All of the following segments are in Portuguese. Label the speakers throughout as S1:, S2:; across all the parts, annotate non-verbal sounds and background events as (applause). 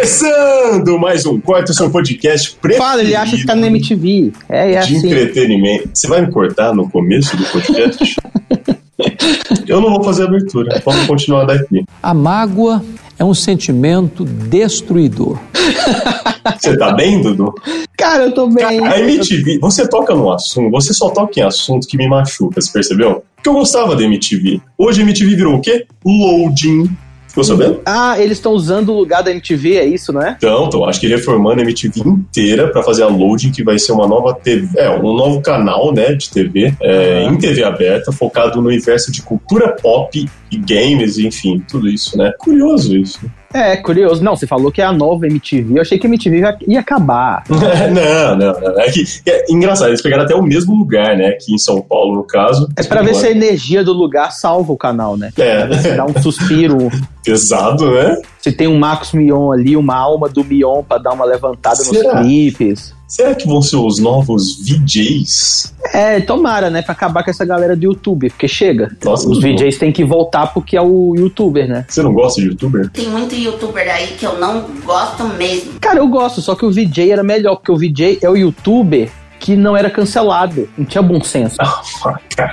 S1: Começando mais um Corta Seu Podcast preferido
S2: Fala, ele acha que tá na MTV. É, é
S1: de
S2: assim.
S1: entretenimento. Você vai me cortar no começo do podcast? (laughs) Eu não vou fazer abertura. Vamos continuar daqui.
S3: A mágoa é um sentimento destruidor.
S1: Você tá bem, Dudu?
S2: Cara, eu tô bem.
S1: A MTV, você toca num assunto, você só toca em assunto que me machuca, você percebeu? Porque eu gostava da MTV. Hoje a MTV virou o quê? Loading. Ficou sabendo?
S2: Ah, eles estão usando o lugar da MTV, é isso, não é?
S1: Então, tô, acho que reformando a MTV inteira pra fazer a Loading, que vai ser uma nova TV, é, um novo canal, né, de TV, é, em TV aberta, focado no universo de cultura pop e games, enfim, tudo isso, né? Curioso isso.
S2: É, curioso. Não, você falou que é a nova MTV. Eu achei que a MTV ia, ia acabar. (laughs)
S1: não, não, não. É, que, é engraçado, eles pegaram até o mesmo lugar, né, aqui em São Paulo, no caso.
S2: É pra ver se a energia do lugar salva o canal, né?
S1: É.
S2: Pra ver se dá um suspiro. (laughs)
S1: Pesado, né?
S2: Se tem um Marcos Mion ali, uma alma do Mion pra dar uma levantada
S1: Será?
S2: nos clipes.
S1: Será que vão ser os novos VJs?
S2: É, tomara, né? Pra acabar com essa galera do YouTube, porque chega.
S1: Nossa,
S2: Os. VJs têm que voltar porque é o youtuber, né?
S1: Você não gosta de youtuber?
S4: Tem muito youtuber aí que eu não gosto mesmo.
S2: Cara, eu gosto, só que o VJ era melhor, porque o VJ é o youtuber que não era cancelado, não tinha bom senso. (laughs)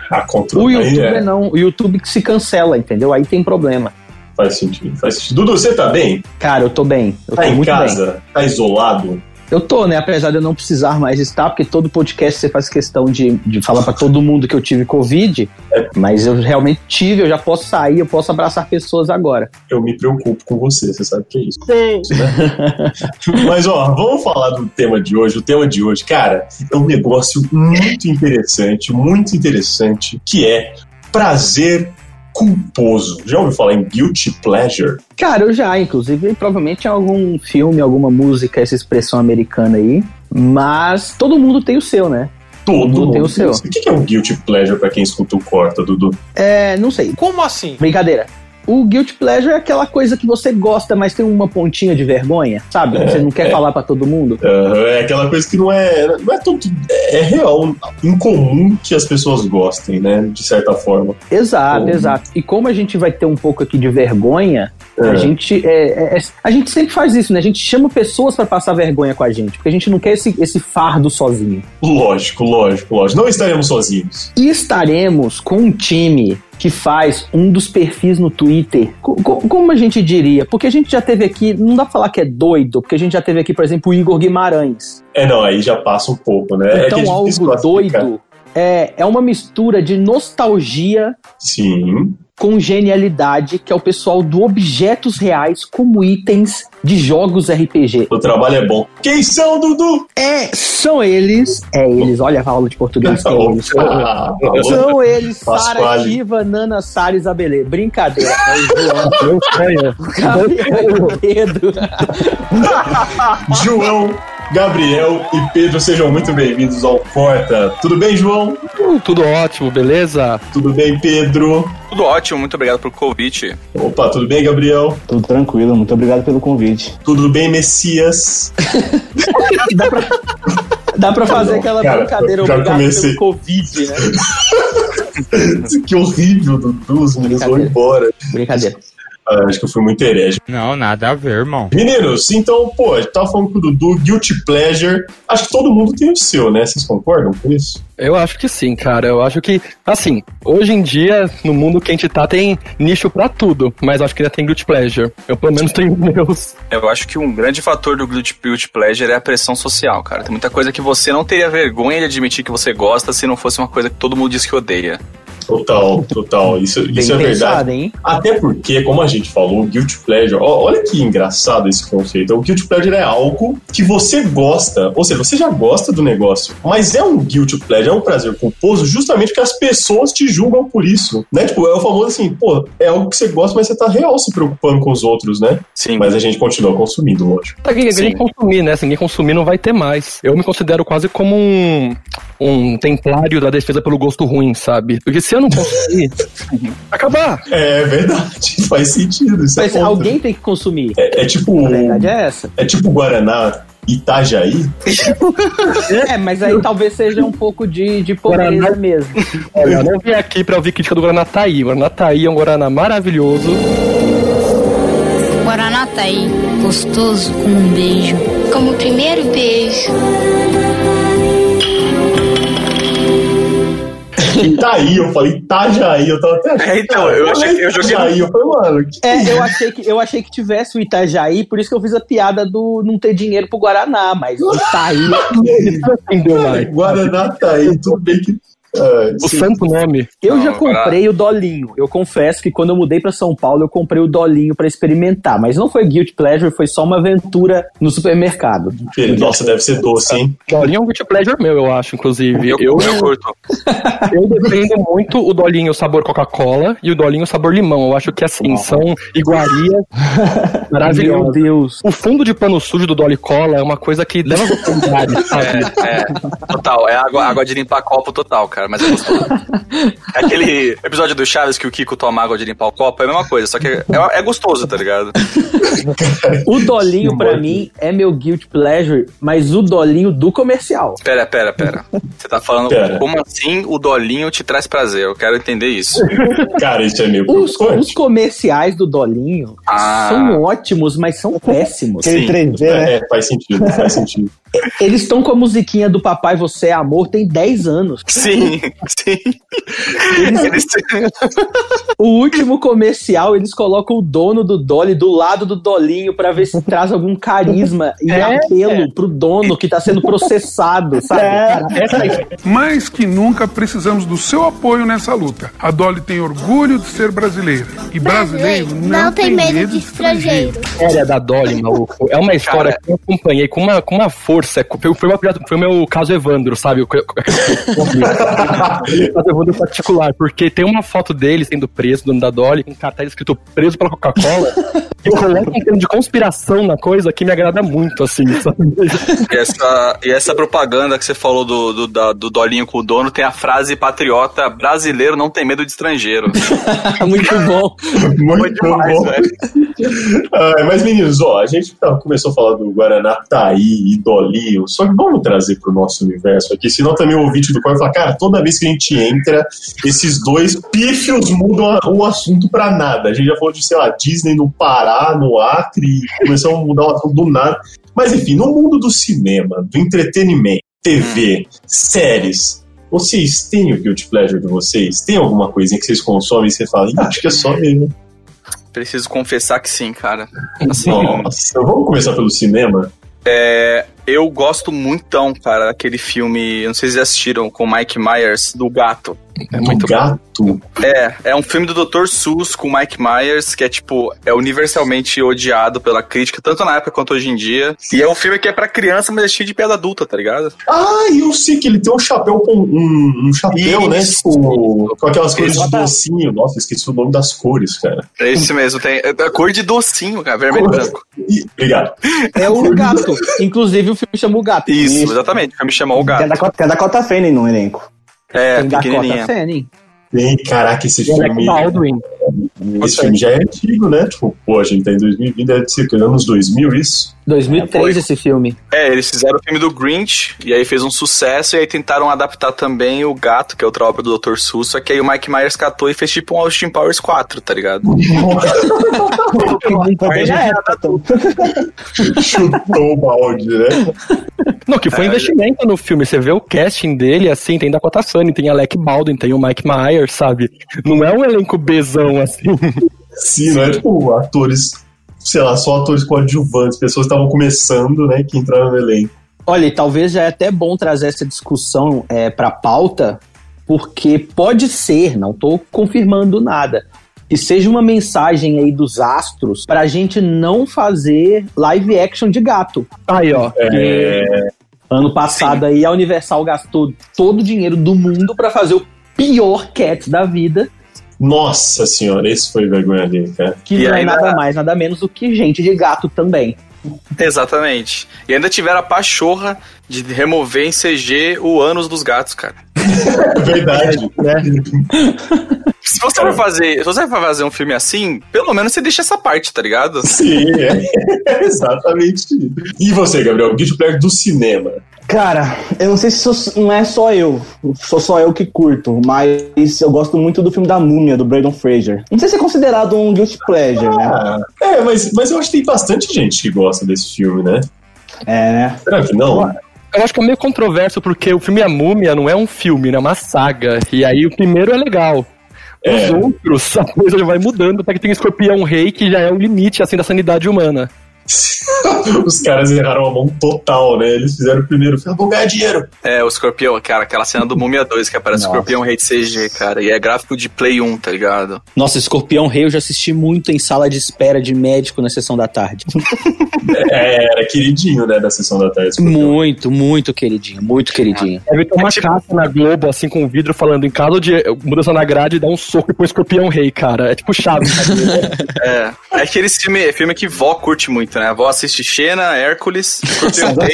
S1: A controle
S2: O
S1: aí
S2: youtuber
S1: é,
S2: não, o YouTube que se cancela, entendeu? Aí tem problema.
S1: Faz sentido, faz sentido. Dudu, você tá bem?
S2: Cara, eu tô bem, eu
S1: Tá
S2: tô
S1: em
S2: muito bem.
S1: casa? Tá isolado?
S2: Eu tô, né? Apesar de eu não precisar mais estar, porque todo podcast você faz questão de, de falar pra todo mundo que eu tive Covid,
S1: É.
S2: mas eu realmente tive, eu já posso sair, eu posso abraçar pessoas agora.
S1: Eu me preocupo com você, você sabe que é isso. (laughs) Mas ó, vamos falar do tema de hoje. O tema de hoje, cara, é um negócio muito interessante, muito interessante, que é prazer culposo. Já ouviu falar em guilty pleasure?
S2: Cara, eu já, inclusive, provavelmente em algum filme, alguma música, essa expressão americana aí, mas todo mundo tem o seu, né?
S1: Todo
S2: Todo
S1: mundo
S2: tem o seu.
S1: O que é um guilty pleasure pra quem escuta o corta, Dudu?
S2: É, não sei.
S5: Como assim?
S2: Brincadeira. O guilty pleasure é aquela coisa que você gosta, mas tem uma pontinha de vergonha, sabe? Você não quer
S1: é.
S2: falar pra todo mundo.
S1: Aham, é aquela coisa que não é, não é tanto, é real, incomum que as pessoas gostem, né? De certa forma.
S2: Exato, exato. E como a gente vai ter um pouco aqui de vergonha,
S1: É.
S2: a gente é, é- a gente sempre faz isso, né? A gente chama pessoas pra passar vergonha com a gente, porque a gente não quer esse, esse fardo sozinho.
S1: Lógico, lógico, lógico. Não estaremos sozinhos.
S2: E estaremos com um time que faz um dos perfis no Twitter. Co- co- como a gente diria? Porque a gente já teve aqui, não dá pra falar que é doido, porque a gente já teve aqui, por exemplo, o Igor Guimarães.
S1: É, não, aí já passa um pouco, né? é
S2: então,
S1: é
S2: algo doido é, é uma mistura de nostalgia
S1: Sim.
S2: Com genialidade, que é o pessoal do objetos reais como itens de jogos RPG.
S1: O trabalho é bom. Quem são, Dudu?
S2: É, são eles, é eles, olha a aula de português que é eles.
S1: Ah,
S2: São eles, Sara. Shiva, Nana, Sara Isabelê. Brincadeira. (laughs) É o João. Gabriel e Pedro. (laughs)
S1: João, Gabriel e Pedro, sejam muito bem-vindos ao Corta. Tudo bem, João?
S5: Uh, tudo ótimo, beleza?
S1: Tudo bem, Pedro?
S6: Tudo ótimo, muito obrigado pelo convite.
S1: Opa, tudo bem, Gabriel?
S7: Tudo tranquilo, muito obrigado pelo convite.
S1: Tudo bem, Messias?
S2: Dá pra, dá pra fazer
S1: Não,
S2: aquela
S1: cara,
S2: brincadeira
S1: já
S2: obrigado
S1: comecei.
S2: pelo Covid, né? (laughs)
S1: que horrível, Dudu. Os meninos vão embora.
S2: Brincadeira.
S1: Ah, acho que eu fui muito herege.
S5: Não, nada a ver, irmão.
S1: Meninos, então, pô, a gente tava falando com o Dudu, Guilty Pleasure. Acho que todo mundo tem o seu, né? Vocês concordam com isso?
S8: Eu acho que sim, cara. Eu acho que, assim, hoje em dia, no mundo que a gente tá, tem nicho pra tudo. Mas acho que ainda tem Guilty Pleasure. Eu, pelo menos, tenho meus.
S6: Eu acho que um grande fator do Guilty Guilty Pleasure é a pressão social, cara. Tem muita coisa que você não teria vergonha de admitir que você gosta se não fosse uma coisa que todo mundo diz que odeia.
S1: Total, total. Isso,
S2: Bem
S1: isso é
S2: pensado,
S1: verdade.
S2: hein?
S1: Até porque, como a gente falou, o Guilty Pleasure, ó, olha que engraçado esse conceito. O Guilty Pleasure é algo que você gosta, ou seja, você já gosta do negócio, mas é um Guilty Pleasure, é um prazer culposo justamente porque as pessoas te julgam por isso, né? Tipo, é o famoso assim, pô, é algo que você gosta, mas você tá real se preocupando com os outros, né?
S6: Sim.
S1: Mas a gente continua consumindo, lógico.
S8: Tá, ninguém consumir, né? Se ninguém consumir, não vai ter mais. Eu me considero quase como um. Um templário da defesa pelo gosto ruim, sabe? Porque se eu não conseguir, (laughs) acabar.
S1: É verdade, (laughs) faz sentido. Isso
S2: Mas
S1: é
S2: alguém tem que consumir.
S1: É, é tipo.
S2: A verdade é essa.
S1: É tipo Guaraná Itajaí. (laughs)
S2: É, mas aí talvez seja um pouco de, de pobreza
S8: Guaraná-
S2: mesmo.
S8: Olha, eu não vim aqui pra ouvir crítica do Guaraná Taí. O Guaraná Taí é um Guaraná maravilhoso.
S9: Guaraná tá aí, gostoso como um beijo.
S10: Como o primeiro beijo.
S1: Itaí, eu falei Itajaí, eu tava até achando.
S6: É, então, eu achei que eu joguei
S1: Itajaí, eu falei, mano, que
S2: É, eu achei, que, eu achei que tivesse o Itajaí, por isso que eu fiz a piada do não ter dinheiro pro Guaraná, mas o Itaí. (laughs)
S8: Entendeu?
S1: Guaraná Taí, tudo bem que. Ah,
S8: O
S1: sim.
S8: santo nome.
S2: Eu já
S6: Não,
S2: comprei o Dolinho. Eu confesso que quando eu mudei pra São Paulo, eu comprei o Dolinho pra experimentar, mas não foi guilt pleasure, foi só uma aventura no supermercado.
S1: Nossa, deve ser doce, hein?
S8: Dolinho é um guilty pleasure meu, eu acho, inclusive.
S6: Eu,
S8: Eu,
S6: eu curto. (laughs)
S8: eu defendo muito o Dolinho sabor Coca-Cola e o Dolinho sabor limão. Eu acho que, assim, são iguarias (laughs)
S2: Meu
S8: maravilhosas.
S2: Deus.
S8: O fundo de pano sujo do Dolly Cola é uma coisa que leva a (laughs) sabe?
S6: É, é, total. É água, água de limpar copo total, cara, mas é gostoso. É (laughs) aquele episódio do Chaves que o Kiko toma água de limpar o copo, é a mesma coisa, só que é, é gostoso, tá ligado?
S2: O Dolinho, pra mim, é meu guilt pleasure, mas o Dolinho do comercial.
S6: Pera, pera, pera. Você tá falando
S1: Pera.
S6: como assim o dolinho te traz prazer? Eu quero entender isso. (laughs)
S1: Cara, isso é meio
S2: Os, os comerciais do Dolinho
S6: Ah.
S2: são ótimos, mas são péssimos.
S6: Sim.
S7: 3D, né?
S1: É, faz sentido, faz sentido.
S2: Eles estão com a musiquinha do Papai Você é Amor tem 10 anos.
S6: Sim, sim.
S2: Eles-
S6: Eles- (laughs)
S2: o último comercial, eles colocam o dono do Dolly do lado do Dolinho pra ver se traz algum carisma e
S8: É,
S2: apelo pro dono que tá sendo processado, sabe?
S8: Essa aí.
S11: Mais que nunca precisamos do seu apoio nessa luta. A Dolly tem orgulho de ser brasileira. E brasileiro não, tem medo de estrangeiro.
S8: história da Dolly, maluco, é uma história
S6: Cara.
S8: que eu acompanhei com uma, com uma força. Foi, foi, uma- foi o meu caso Evandro, sabe? O, (laughs) caso Evandro particular, porque tem uma foto dele sendo preso, dono da Dolly, com um cartaz escrito preso pela Coca-Cola, (laughs) e coloca um termo de conspiração na coisa que me agrada muito, assim, (laughs) sabe?
S6: E essa, e essa propaganda que você falou do, do, da- do dolinho com o dono tem a frase patriota: brasileiro não tem medo de estrangeiro.
S2: Muito bom.
S1: Muito
S6: demais,
S1: bom.
S6: velho.
S1: Ah, mas, meninos, ó, a gente tá- começou a falar do Guaraná Taí e Só que vamos trazer pro nosso universo aqui, senão também o ouvinte do Corre fala, cara, toda vez que a gente entra, esses dois pífios mudam o assunto pra nada. A gente já falou de, sei lá, Disney no Pará, no Acre, e começamos a mudar o assunto do nada. Mas, enfim, no mundo do cinema, do entretenimento, TV, séries, vocês têm o Guilty Pleasure de vocês? Tem alguma coisinha que vocês consomem e você fala, "Ih, acho que é só mesmo.
S6: Preciso confessar que sim, cara. (laughs) Assim,
S1: Nossa, vamos começar pelo cinema?
S6: é, eu gosto muito, cara, daquele filme, não sei se vocês assistiram, com Mike Myers, do gato.
S8: É muito
S1: do gato.
S6: É, é um filme do Dr. Seuss com o Mike Myers, que é tipo, é universalmente odiado pela crítica, tanto na época quanto hoje em dia. E é um filme que é pra criança, mas é cheio de piada adulta, tá ligado?
S1: Ah, eu sei que ele tem um chapéu com um, um chapéu, né?
S6: Isso.
S1: Tipo, com aquelas cores de
S6: Isso.
S1: docinho. Nossa, esqueci o nome das cores, cara.
S6: É esse mesmo, tem é a cor de docinho, cara, vermelho e branco.
S1: Obrigado.
S2: É o gato. Inclusive o filme chama o gato.
S6: Isso, exatamente, o filme chamou o
S7: Tem a
S6: gato.
S7: Dakota, tem a Dakota Fanning no elenco.
S6: É,
S2: Tem Dakota. Fanning.
S1: Tem, caraca, esse
S8: E Alec
S1: filme.
S8: Baldwin.
S1: Esse filme já é antigo, né? Tipo, pô, a gente tá em 2020, deve ser que anos 2000 isso.
S2: 2003
S6: É,
S2: esse filme.
S6: É, eles fizeram o filme do Grinch, e aí fez um sucesso, e aí tentaram adaptar também o Gato, que é outra obra do Dr. Seuss, só que aí o Mike Myers catou e fez tipo um Austin Powers 4, tá ligado?
S7: Também (laughs) já era.
S1: Chutou o balde, né?
S8: Não, que foi
S6: É,
S8: investimento no filme. Você vê o casting dele, assim, tem Dakota Fanning, tem Alec Baldwin, tem o Mike Myers, sabe? Não é um elenco bezão, assim.
S1: Sim, não é tipo atores, sei lá, só atores coadjuvantes, pessoas que estavam começando, né? Que entraram no elenco.
S2: Olha, e talvez já é até bom trazer essa discussão é, para pauta, porque pode ser, não estou confirmando nada, que seja uma mensagem aí dos astros para a gente não fazer live action de gato.
S8: Aí, ó.
S1: É,
S2: Ano passado aí a Universal gastou todo o dinheiro do mundo para fazer o pior Cats da vida,
S1: nossa senhora, esse foi vergonha dele, cara.
S2: que
S6: E
S2: não é nada mais, nada menos do que gente de gato também.
S6: Exatamente. E ainda tiveram a pachorra de remover em CG o ânus dos gatos, cara.
S1: Verdade. (laughs)
S6: Se você for fazer, se você for fazer um filme assim, pelo menos você deixa essa parte, tá ligado?
S1: Sim, é (laughs) exatamente. E você, Gabriel, Guilty Pleasure do cinema?
S7: Cara, eu não sei se sou- não é só eu, sou só eu que curto, mas eu gosto muito do filme da Múmia, do Brandon Fraser. Não sei se é considerado um guilty pleasure, né?
S1: Ah, é, mas, mas eu acho que tem bastante gente que gosta desse filme, né?
S7: É, né?
S1: Será que não?
S8: Eu acho que é meio controverso, porque o filme A Múmia não é um filme, né? É uma saga. E aí o primeiro é legal. Os
S1: É.
S8: outros, (laughs) a coisa já vai mudando, até que tem Escorpião Rei, que já é o limite, assim, da sanidade humana.
S1: Os caras erraram a mão total, né? Eles fizeram o primeiro filme, vou ganhar dinheiro.
S6: É, o Escorpião, cara, aquela cena do Múmia 2 que aparece o Escorpião Rei de CG, cara. E é gráfico de Play 1, tá ligado?
S2: Nossa, Escorpião Rei eu já assisti muito em sala de espera de médico na sessão da tarde. (laughs)
S1: É, era queridinho, né, da sessão da tarde.
S2: muito, muito queridinho, muito queridinho.
S8: Deve ter uma caixa na Globo, assim, com vidro, falando em caso de mudança na grade, dá um soco e põe Escorpião Rei, cara. É tipo chave. (laughs)
S6: É. É aquele filme, filme que vó curte muito, né? A vó assiste Xena, Hércules, Rei.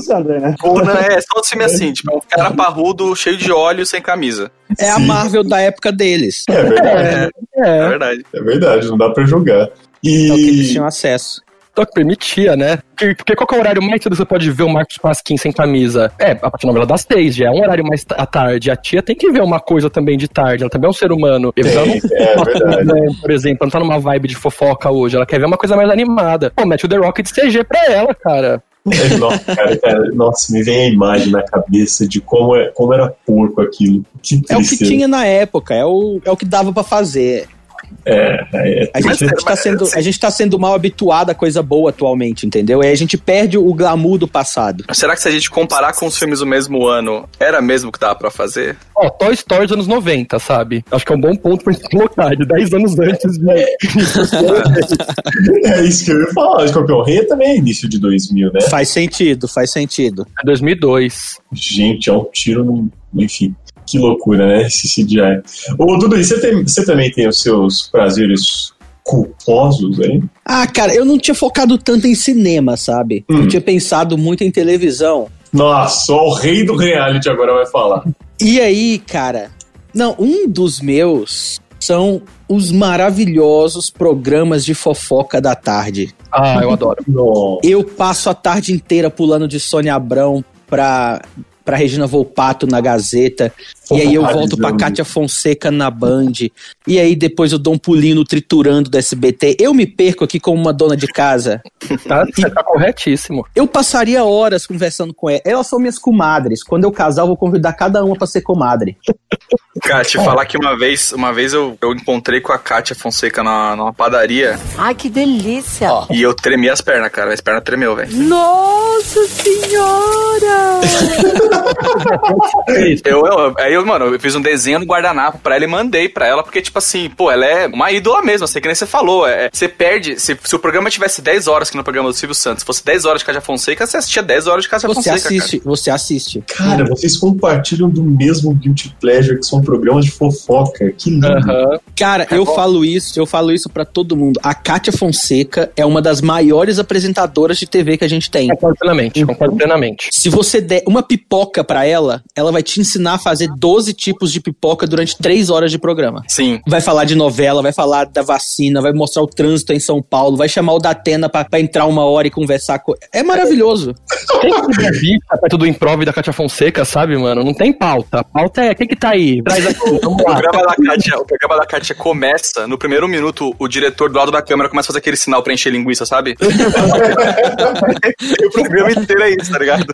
S7: Sandler. E né?
S6: Conan é só um filme assim, tipo, é um cara parrudo, cheio de óleo, sem camisa.
S2: É a Marvel da época deles.
S1: É verdade.
S6: É verdade.
S1: É verdade, não dá pra jogar.
S2: É o que eles
S1: E.
S2: tinham acesso.
S8: Só que permitia, né? Porque, porque qual que é o horário mais cedo que você pode ver o Marcos Pasquim sem camisa? É, a partir da novela das três, já é um horário mais à tarde. A tia tem que ver uma coisa também de tarde, ela também é um ser humano.
S1: Tem,
S8: ela não
S1: é verdade.
S8: né, por exemplo, ela não tá numa vibe de fofoca hoje, ela quer ver uma coisa mais animada. Pô, mete o The Rock de CG pra ela, cara.
S1: É, nossa, cara, cara, nossa, me vem a imagem na cabeça de como, é, como era porco aquilo. Que
S2: É o que tinha na época, é o, é o que dava pra fazer.
S1: É, é,
S2: A gente, tá
S6: mas,
S2: sendo,
S6: assim-
S2: a gente tá sendo mal habituado a coisa boa atualmente, entendeu? Aí a gente perde o glamour do passado.
S6: Será que se a gente comparar com os filmes do mesmo ano, era mesmo que dava pra fazer?
S8: Ó, Toy Story dos anos 90, sabe? Acho que é um bom ponto pra gente colocar, de 10 anos antes de...
S1: é isso que eu ia falar. Escorpião Rei também é início de 2000, né?
S2: Faz sentido, faz sentido.
S8: É 2002.
S1: Gente, é um tiro no. Enfim, que loucura, né? Esse CGI. Ô, Dudu, você, tem, você também tem os seus prazeres culposos aí?
S2: Ah, cara, eu não tinha focado tanto em cinema, sabe?
S1: Hum.
S2: Eu tinha pensado muito em televisão.
S1: Nossa, só o rei do reality agora vai falar.
S2: E aí, cara, não, um dos meus são os maravilhosos programas de fofoca da tarde.
S8: Ah, eu adoro. (laughs)
S1: Nossa.
S2: Eu passo a tarde inteira pulando de Sônia Abrão pra, pra Regina Volpato na Gazeta. E aí eu volto pra. Kátia Fonseca na Band. E aí depois eu dou um pulinho no Triturando do SBT. Eu me perco aqui como uma dona de casa.
S8: Tá, você tá corretíssimo.
S2: Eu passaria horas conversando com ela. Elas são minhas comadres. Quando eu casar, eu vou convidar cada uma pra ser comadre.
S6: Cara, te falar que uma vez, uma vez eu, eu encontrei com a Kátia Fonseca na, numa padaria
S12: Ai, que delícia!
S6: e eu tremi as pernas, cara. As pernas tremeu, velho.
S12: Nossa senhora! (laughs)
S6: Eu, eu, aí eu, mano, eu fiz um desenho no guardanapo pra ela e mandei pra ela, porque, tipo assim, pô, ela é uma ídola mesmo, assim, que nem você falou. É, você perde. Se, se o programa tivesse 10 horas, que no programa do Silvio Santos, fosse 10 horas de Cátia Fonseca, você assistia 10 horas de Cátia
S2: Você
S6: Fonseca.
S2: assiste, você assiste.
S1: Cara, vocês compartilham do mesmo Guilty Pleasure, que são programas de fofoca. Que lindo.
S2: Cara, eu falo isso, eu falo isso pra todo mundo. A Kátia Fonseca é uma das maiores apresentadoras de TV que a gente tem.
S8: Concordo plenamente, concordo plenamente.
S2: Se você der uma pipoca pra ela, ela vai te ensinar a fazer 12 tipos de pipoca durante 3 horas de programa.
S6: Sim.
S2: Vai falar de novela, vai falar da vacina, vai mostrar o trânsito em São Paulo, vai chamar o Datena pra, pra entrar uma hora e conversar com. É maravilhoso.
S8: Tem que ter vista perto do improv da Cátia Fonseca, sabe, mano? Não tem pauta. A pauta é, quem que tá aí? Traz aqui, vamos
S6: O
S8: lá.
S6: programa, da Kátia, o programa da Kátia começa, no primeiro minuto, o diretor do lado da câmera começa a fazer aquele sinal pra encher linguiça, sabe? (laughs) o programa inteiro é isso, tá ligado?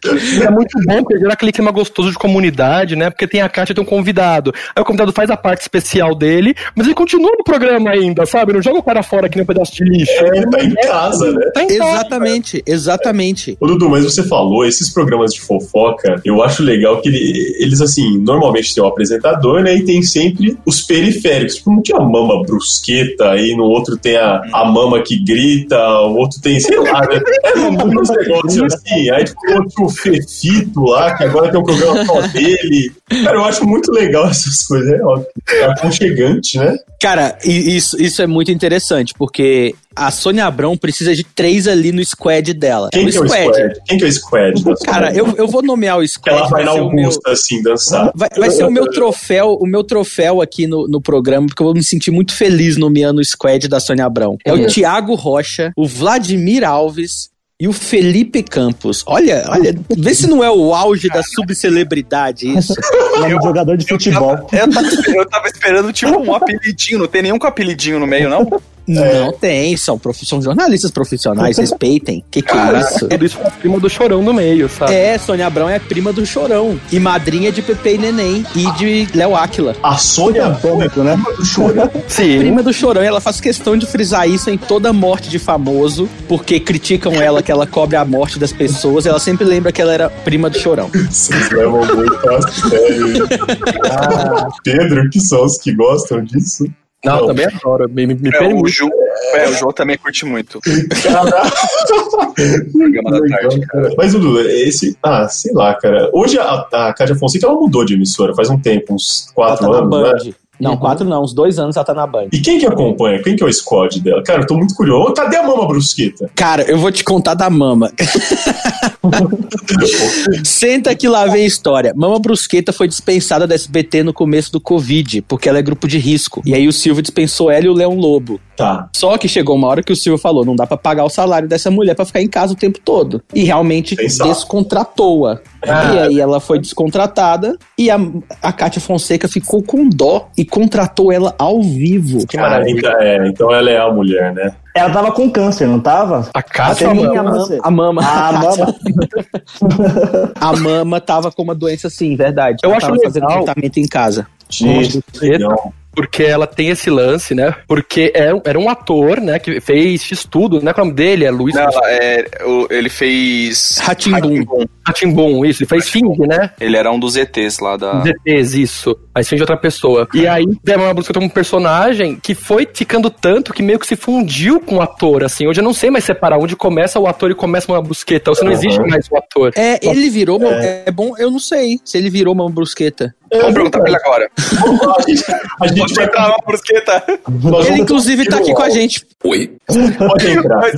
S8: É muito bom, porque gera aquele clima gostoso de comunidade, né? Porque tem a Tem um convidado. Aí o convidado faz a parte especial dele, mas ele continua no programa ainda, sabe? Não joga o cara fora aqui nem um pedaço de lixo.
S1: É, tá em casa, né?
S8: Tá em casa.
S2: Exatamente, exatamente.
S1: Ô, Dudu, mas você falou, esses programas de fofoca, eu acho legal que ele- eles, assim, normalmente tem o apresentador, né? E tem sempre os periféricos. Tipo, não tinha a mama brusqueta, aí no outro tem a, a mama que grita, o outro tem, sei lá, né? É uns negócios assim. Aí tipo, outro fefito lá, que agora ter um programa só dele. Cara, eu acho muito legal (laughs) essas coisas, é óbvio. É aconchegante, né?
S2: Cara, isso, isso é muito interessante, porque a Sônia Abrão precisa de três ali no squad dela.
S1: Quem que é o squad? Quem que é o squad?
S2: Cara, eu, eu vou nomear o squad.
S1: Ela vai na
S2: o meu-
S1: Augusta, assim, dançar.
S2: Vai, vai ser o meu troféu, o meu troféu aqui no, no programa, porque eu vou me sentir muito feliz nomeando o squad da Sônia Abrão. É o. Thiago Rocha, o Vladimir Alves e o Felipe Campos. Olha, olha, vê se não é o auge da subcelebridade isso.
S7: De (laughs) jogador de futebol.
S6: Eu tava, esperando- eu tava esperando, tipo, um apelidinho. Não tem nenhum com apelidinho no meio, não?
S2: Não tem, são, prof- são jornalistas profissionais, (laughs) respeitem. Que que é
S8: Caraca,
S2: isso?
S8: tudo isso pra prima do chorão do meio, sabe?
S2: É, Sônia Abrão é prima do Chorão. E madrinha de Pepe e Neném e de Léo Áquila.
S1: A Sônia Abrão é
S7: né?
S1: do chorão.
S8: Sim.
S2: Prima do Chorão, e ela faz questão de frisar isso em toda morte de famoso, porque criticam ela que ela cobre a morte das pessoas. Ela sempre lembra que ela era prima do Chorão.
S1: Vocês levam muito a sério. (laughs) Ah, Pedro, que são os que gostam disso?
S8: Não,
S1: Não.
S8: também adoro. Me, me,
S6: É, o. Ju, é, o João também curte muito. (laughs) Tarde,
S1: cara. Mas, Dudu, esse. Ah, sei lá, cara. Hoje a, a Cádia Fonseca ela mudou de emissora faz um tempo, uns
S2: Ela
S1: quatro
S2: tá na
S1: anos,
S2: Band.
S1: né?
S2: Não, quatro não, uns dois anos ela tá na Band.
S1: E quem que acompanha? Quem que é o squad dela? Cara, eu tô muito curioso. Ô, Cadê a Mama Brusqueta?
S2: Cara, eu vou te contar da Mama. (laughs) Senta que lá vem a história. Mama Brusqueta foi dispensada da SBT no começo do Covid, porque ela é grupo de risco. E aí o Silvio dispensou ela e o Leão Lobo.
S1: Tá.
S2: Só que chegou uma hora que o Silvio falou: não dá pra pagar o salário dessa mulher pra ficar em casa o tempo todo. E realmente descontratou-a.
S1: Ah.
S2: E aí ela foi descontratada e a, a Kátia Fonseca ficou com dó e contratou ela ao vivo.
S1: Cara, então, é, então ela é a mulher, né?
S7: Ela tava com câncer, não tava?
S8: A Cátia é
S2: a mama,
S7: câncer.
S2: a mama.
S7: Ah, a mama. (laughs)
S2: A mama tava com uma doença sim, verdade.
S8: Eu
S2: Ela
S8: acho
S2: tava fazendo
S8: legal.
S2: tratamento em casa.
S1: Gente, legal.
S8: Porque ela tem esse lance, né? Porque é, era um ator, né, que fez X tudo, né? É o nome dele? É Luiz
S6: Não, ela- é, o- ele fez.
S2: Ratimbum.
S8: Ratimbum, isso. Ele fez Fing, né?
S6: Ele era um dos ETs lá da.
S8: DTs, isso. Mas Fing de outra pessoa. E aí, Débora Brusca tem um personagem que foi ficando tanto que meio que se fundiu com o ator, assim. Hoje eu não sei mais separar onde começa o ator e começa uma brusqueta. Ou se não
S1: Uhum.
S8: existe mais o ator.
S2: É, ele virou. uma- É. bom, eu não sei se ele virou uma brusqueta.
S6: Vamos perguntar pra ele agora.
S1: A gente, a gente
S6: Pode
S1: vai
S6: entrar uma brusqueta.
S1: nós
S2: Ele, inclusive, tá aqui com a gente.
S13: Oi?
S1: Pode entrar.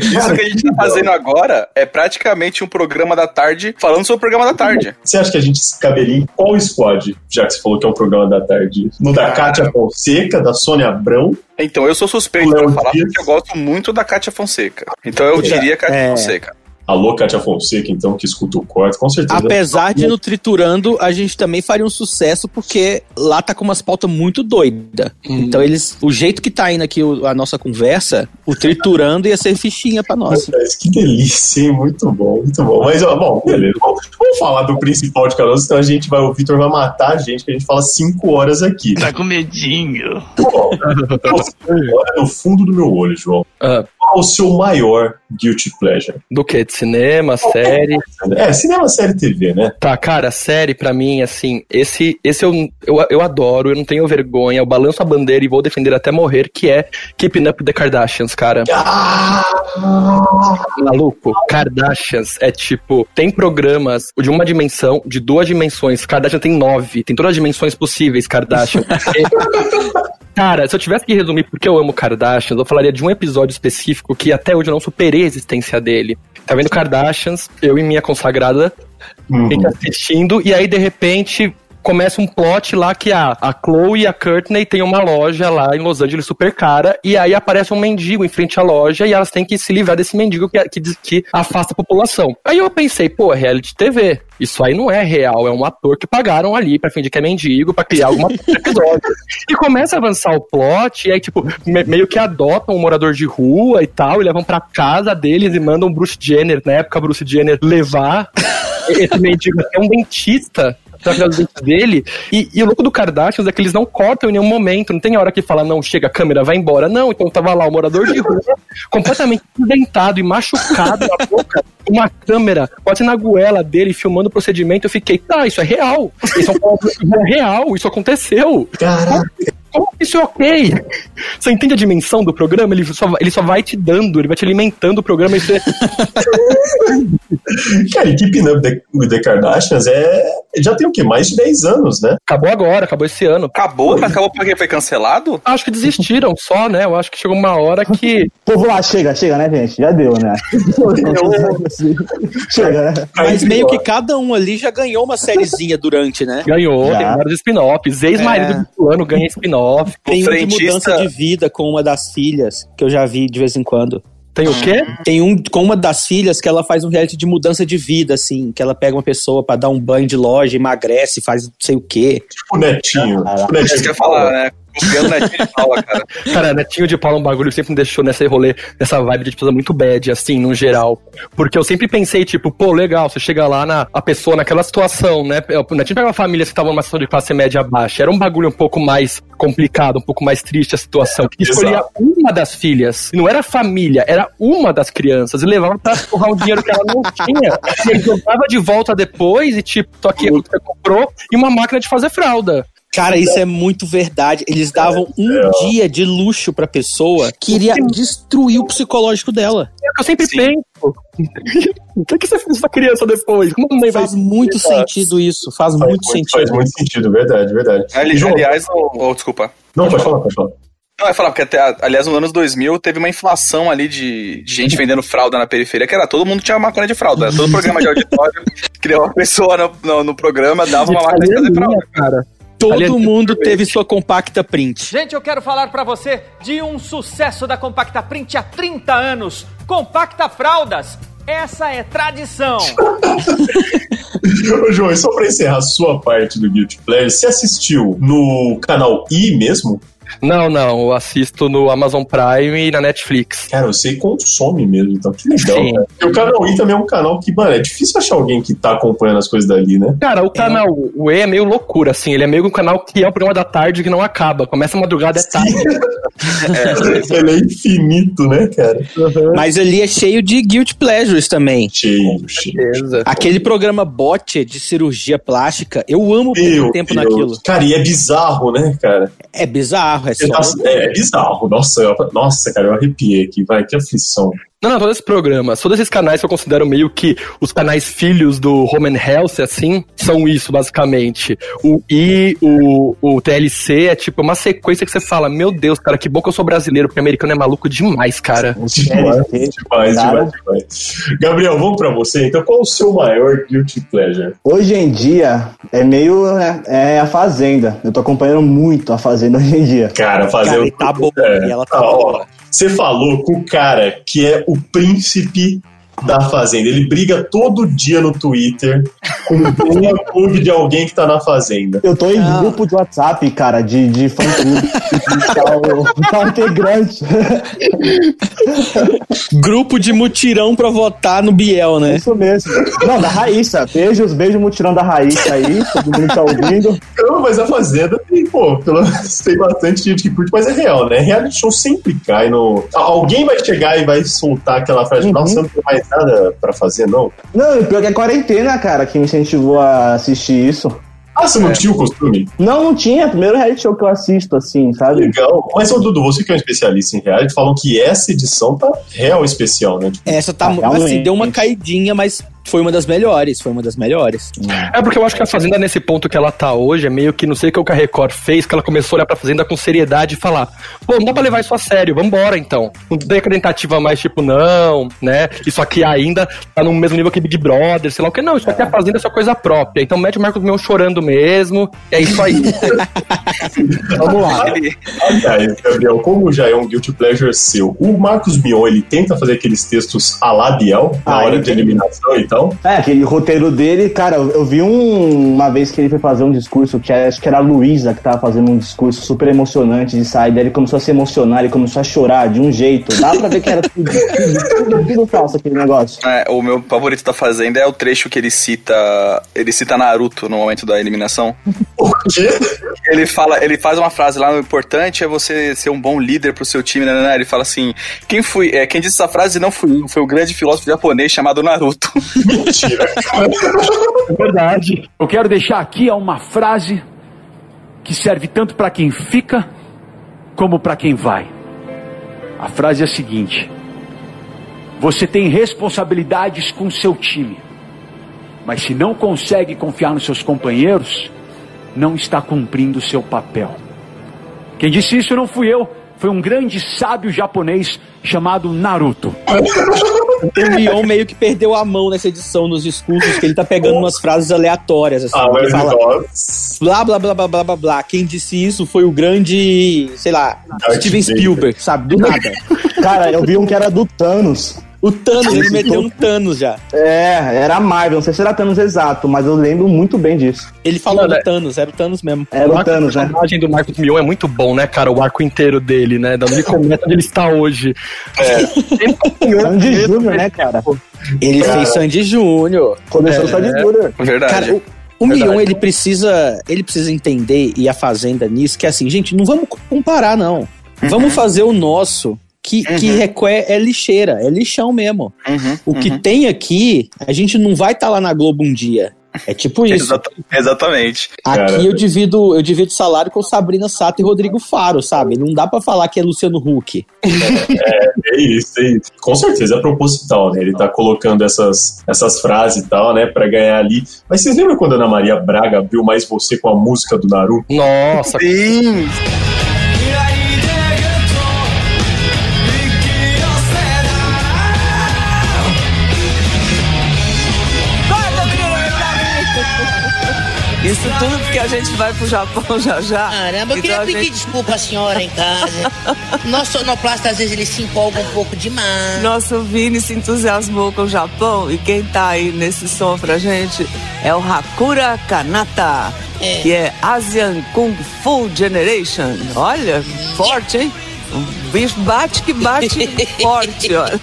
S6: Isso que a gente tá fazendo agora é praticamente um programa da tarde falando sobre o programa da tarde.
S1: Você acha que a gente caberia em qual squad, já que você falou que é um programa da tarde? No da Kátia Fonseca, da Sônia Abrão?
S6: Então, eu sou suspeito pra falar
S1: Dias.
S6: porque eu gosto muito da Kátia Fonseca. Então eu diria Kátia
S2: É.
S6: Fonseca.
S1: Alô, Kátia Fonseca, então, que escuta o corte, com certeza.
S2: Apesar de no Triturando, a gente também faria um sucesso, porque lá tá com umas pautas muito doidas. Então, eles. O jeito que tá indo aqui o- a nossa conversa, o Triturando ia ser fichinha pra nós.
S1: Mas que delícia, hein? Muito bom, muito bom. Mas, ó, bom, beleza. Vamos, falar do principal de cada um, senão a gente vai, o Vitor vai matar a gente, que a gente fala cinco horas aqui.
S14: Tá com medinho.
S1: Bom, (laughs) você olha no fundo do meu olho, João.
S8: Ah,
S1: Qual o seu maior guilty pleasure?
S8: do que? De cinema, série.
S1: É, cinema, série TV, né?
S8: Tá, cara, série pra mim, assim, esse, esse eu, eu, eu adoro, eu não tenho vergonha, eu balanço a bandeira e vou defender até morrer, que é Keeping Up the Kardashians, cara. Maluco, Kardashians é tipo, tem programas de uma dimensão, de duas dimensões. Kardashian tem nove, tem todas as dimensões possíveis, Kardashian. (laughs) Cara, se eu tivesse que resumir porque eu amo Kardashians, eu falaria de um episódio específico que até hoje eu não superei a existência dele. Tá vendo Kardashians, eu e minha consagrada,
S1: Uhum.
S8: fica assistindo, e aí de repente começa um plot lá que a, a Chloe e a Courtney tem uma loja lá em Los Angeles super cara, e aí aparece um mendigo em frente à loja e elas têm que se livrar desse mendigo que, que, que afasta a população. Aí eu pensei, pô, é reality TV. Isso aí não é real, é um ator que pagaram ali pra fingir que é mendigo, pra criar alguma (laughs) episódio. E começa a avançar o plot, e aí, tipo, me- meio que adotam um morador de rua e tal, e levam pra casa deles e mandam o Bruce Jenner, na época, Bruce Jenner, levar (laughs) esse mendigo até um dentista pra cuidar dos dentes dele. E, e o louco do Kardashians é que eles não cortam em nenhum momento. Não tem hora que fala, não, chega, a câmera vai embora. Não, então tava lá o morador de rua, completamente dentado e machucado na boca, uma câmera, pode na goela dele, filmando o procedimento. Eu fiquei, tá, isso é real. Isso é, um- é real, isso aconteceu.
S1: Caraca.
S8: Como que isso é ok? Você entende a dimensão do programa? Ele só, ele só vai te dando, ele vai te alimentando o programa e você. (laughs)
S1: Cara, e Keeping Up the, the Kardashians é. Já tem o quê? Mais de 10 anos, né?
S8: Acabou agora, acabou esse ano.
S6: Acabou? Mas acabou porque foi cancelado?
S8: Acho que desistiram só, né? Eu acho que chegou uma hora que. (laughs)
S7: Povo lá, chega, chega, né, gente? Já deu, né? (laughs) chega, né?
S2: Mas meio que cada um ali já ganhou uma sériezinha durante, né?
S8: Ganhou,
S2: Já.
S8: tem vários spin-offs. Ex-marido
S2: É.
S8: do fulano ganha spin-off.
S2: Tem um de mudança de vida com uma das filhas, que eu já vi de vez em quando.
S8: Tem o quê?
S2: Tem um com uma das filhas que ela faz um reality de mudança de vida, assim, que ela pega uma pessoa pra dar um banho de loja, emagrece, faz não sei o quê.
S1: Tipo netinho. Tipo
S6: É isso que eu ia falar, né? Copiando netinho de Paula, cara. (laughs)
S8: Cara, Netinho de Paula é um bagulho que sempre me deixou nesse rolê, nessa vibe de pessoa muito bad, assim, no geral. Porque eu sempre pensei, tipo, pô, legal, você chega lá na a pessoa naquela situação, né? O Netinho pega uma família que tava numa situação de classe média baixa. Era um bagulho um pouco mais complicado, um pouco mais triste a situação. Que escolhia uma das filhas. Não era família, era uma das crianças. E levava pra torrar um dinheiro que ela não tinha. E aí jogava de volta depois e, tipo, tô aqui que você comprou e uma máquina de fazer fralda.
S2: Cara, isso é muito verdade. Eles davam um dia de luxo pra pessoa que iria destruir o psicológico dela.
S8: É o que eu sempre penso. O que, que você fez essa criança depois? Como a mãe vai
S2: Faz muito sentido isso, faz, muito sentido.
S1: Faz muito sentido, verdade, verdade.
S6: Ali-
S1: João,
S6: aliás, oh, oh, desculpa.
S1: Não, pode falar, pode falar.
S6: Não, eu ia falar, porque até, aliás, nos anos 2000 teve uma inflação ali de, de gente vendendo fralda na periferia, que era todo mundo tinha uma máquina de fralda. né? Todo programa de auditório, criou uma pessoa no, no, no programa, dava uma máquina de fazer fralda.
S8: cara.
S2: Todo
S8: Aliás,
S2: mundo teve sua compacta print.
S15: Gente, eu quero falar pra você de um sucesso da Compacta Print há 30 anos. Compacta Fraldas. Essa é tradição.
S1: Ô, (laughs) João, e só pra encerrar a sua parte do Guilty Pleasure, você assistiu no canal I mesmo?
S8: Não, não, eu assisto no Amazon Prime e na Netflix.
S1: Cara, você consome mesmo, então que legal,
S8: Sim.
S1: cara. E o canal I também é um canal que, mano, é difícil achar alguém que tá acompanhando as coisas dali, né?
S8: Cara, o canal o E é meio loucura, assim. Ele é meio um canal que é o programa da tarde que não acaba. Começa a madrugada, é tarde. (laughs)
S1: Ele é infinito, né, cara?
S2: Mas ali é cheio de guilt pleasures também.
S1: Cheio, cheio.
S2: Aquele programa bot de cirurgia plástica, eu amo perder tempo
S1: Deus.
S2: naquilo.
S1: Cara, e é bizarro, né, cara?
S2: É bizarro, é só.
S1: É, é bizarro. Nossa, eu- nossa, cara, eu arrepiei aqui. Vai, que aflição.
S8: Não, não, todos esses programas, todos esses canais que eu considero meio que os canais filhos do Home and Health, assim, são isso, basicamente. O I, o, o TLC é tipo uma sequência que você fala, meu Deus, cara, que bom que eu sou brasileiro, porque americano é maluco demais, cara. (laughs)
S1: Demais, demais, demais, demais. Gabriel, vamos pra você. Então, qual o seu maior guilty pleasure?
S7: Hoje em dia é meio. né, É, a Fazenda. Eu tô acompanhando muito a Fazenda (laughs) hoje em dia.
S1: Cara, fazer
S2: Cara,
S1: o.
S2: tá boa,
S1: É,
S2: e ela tá
S1: ó,
S2: boa.
S1: Você falou com o cara que é o príncipe da Fazenda. Ele briga todo dia no Twitter com um clube de alguém que tá na Fazenda.
S7: Eu tô em grupo de WhatsApp, cara, de, de fã clube. de tal, tal (laughs) integrante.
S2: Grupo de mutirão pra votar no Biel, né?
S7: Isso mesmo. Não, da Raíssa. Beijos, beijo mutirão da Raíssa aí. Todo mundo tá ouvindo.
S1: Não, mas a Fazenda tem, pô, pelo menos tem bastante gente que curte, mas é real, né? Reality show sempre cai no. Alguém vai chegar e vai soltar aquela frase,
S7: Uhum.
S1: nossa, não mais nada pra fazer, não.
S7: Não, pior que é quarentena, cara, que me incentivou a assistir isso.
S1: Ah, você não tinha o costume?
S7: Não, não tinha. Primeiro reality show que eu assisto, assim, sabe?
S1: Legal. Mas, ô Dudu, você que é um especialista em reality, falam que essa edição tá real especial, né? Tipo,
S2: Essa tá,
S7: Ah,
S2: assim, deu uma caidinha, mas foi uma das melhores, foi uma das melhores.
S8: É porque eu acho que a Fazenda, nesse ponto que ela tá hoje, é meio que não sei o que a Record fez, que ela começou a olhar pra Fazenda com seriedade e falar: pô, não dá pra levar isso a sério, vambora então. Não tem aquela tentativa mais tipo, não, né? Isso aqui ainda tá no mesmo nível que Big Brother, sei lá o que. Não, isso aqui é a Fazenda, é sua coisa própria. Então mete o Marcos Mion chorando mesmo, é isso aí. (laughs) Vamos lá.
S1: Aliás, Gabriel, como já é um guilty pleasure seu, o Marcos Mion, ele tenta fazer aqueles textos a la Biel, na
S7: Ah,
S1: hora de eliminação e tal.
S7: É, aquele roteiro dele, cara, eu, vi um, uma vez que ele foi fazer um discurso, que era- acho que era a Luísa que tava fazendo um discurso super emocionante de sair, daí ele começou a se emocionar, ele começou a chorar de um jeito. Dá pra ver que era tudo, tudo, tudo, tudo falso aquele negócio.
S6: É, o meu favorito da Fazenda é o trecho que ele cita. Ele cita Naruto no momento da eliminação.
S1: O quê?
S6: Ele fala, ele faz uma frase lá, o importante é você ser um bom líder pro seu time, né? né, né? Ele fala assim: quem foi, é, quem disse essa frase não fui eu, foi o grande filósofo japonês chamado Naruto. (laughs)
S1: Mentira.
S8: É verdade.
S16: Eu quero deixar aqui uma frase que serve tanto para quem fica como para quem vai. A frase é a seguinte: Você tem responsabilidades com seu time, mas se não consegue confiar nos seus companheiros, não está cumprindo o seu papel. Quem disse isso não fui eu, foi um grande sábio japonês chamado Naruto.
S2: O Mion meio que perdeu a mão nessa edição nos discursos, que ele tá pegando umas frases aleatórias, assim.
S1: Ah,
S2: ele
S1: mas
S2: fala, blá, blá, blá, blá, blá, blá, blá. Quem disse isso foi o grande, sei lá, Steven
S1: Vader.
S2: Spielberg, sabe? Do nada.
S7: Cara, eu vi um que era do Thanos.
S2: O Thanos, ele meteu um Thanos já.
S7: É, era a Marvel, não sei se era Thanos exato, mas eu lembro muito bem disso.
S2: Ele falou do Thanos, era o Thanos mesmo.
S7: Era
S8: O
S7: Thanos, né?
S8: personagem do Marcos Mion é muito bom, né, cara? O arco inteiro dele, né? Da onde ele começa, onde ele está hoje. (laughs)
S7: Sandy Júnior, né, cara?
S2: Ele
S1: Cara.
S2: fez Sandy Júnior.
S7: Começou
S8: É.
S7: o Sandy Júnior.
S6: Verdade.
S2: Cara, o, o
S8: Verdade.
S2: Mion, ele precisa, ele precisa entender, e a Fazenda nisso, que é assim, gente, não vamos comparar, não. Vamos fazer o nosso, que, que requer é lixeira, é lixão mesmo.
S6: Uhum,
S2: O que tem aqui, a gente não vai estar lá na Globo um dia. É tipo (laughs) isso.
S6: Exata- exatamente.
S2: Aqui
S1: Cara.
S2: eu divido, eu divido salário com Sabrina Sato e Rodrigo Faro, sabe? Não dá pra falar que é Luciano Huck.
S1: É isso, é isso. Com certeza é proposital, né? Ele tá colocando essas, essas frases e tal, né? Pra ganhar ali. Mas vocês lembram quando a Ana Maria Braga abriu mais você com a música do Naruto?
S8: Nossa,
S6: Sim.
S12: Isso tudo porque a gente vai pro Japão já já.
S17: Caramba, eu
S12: Então
S17: queria pedir
S12: gente-
S17: desculpa à senhora em casa. (laughs) Nosso sonoplasta, às vezes, ele se empolga um pouco demais.
S12: Nosso Vini se entusiasmou com o Japão e quem tá aí nesse som pra gente é o Hakura Kanata,
S17: É.
S12: que é Asian Kung Fu Generation. Olha, forte, hein? O bicho bate que bate (laughs) forte, olha.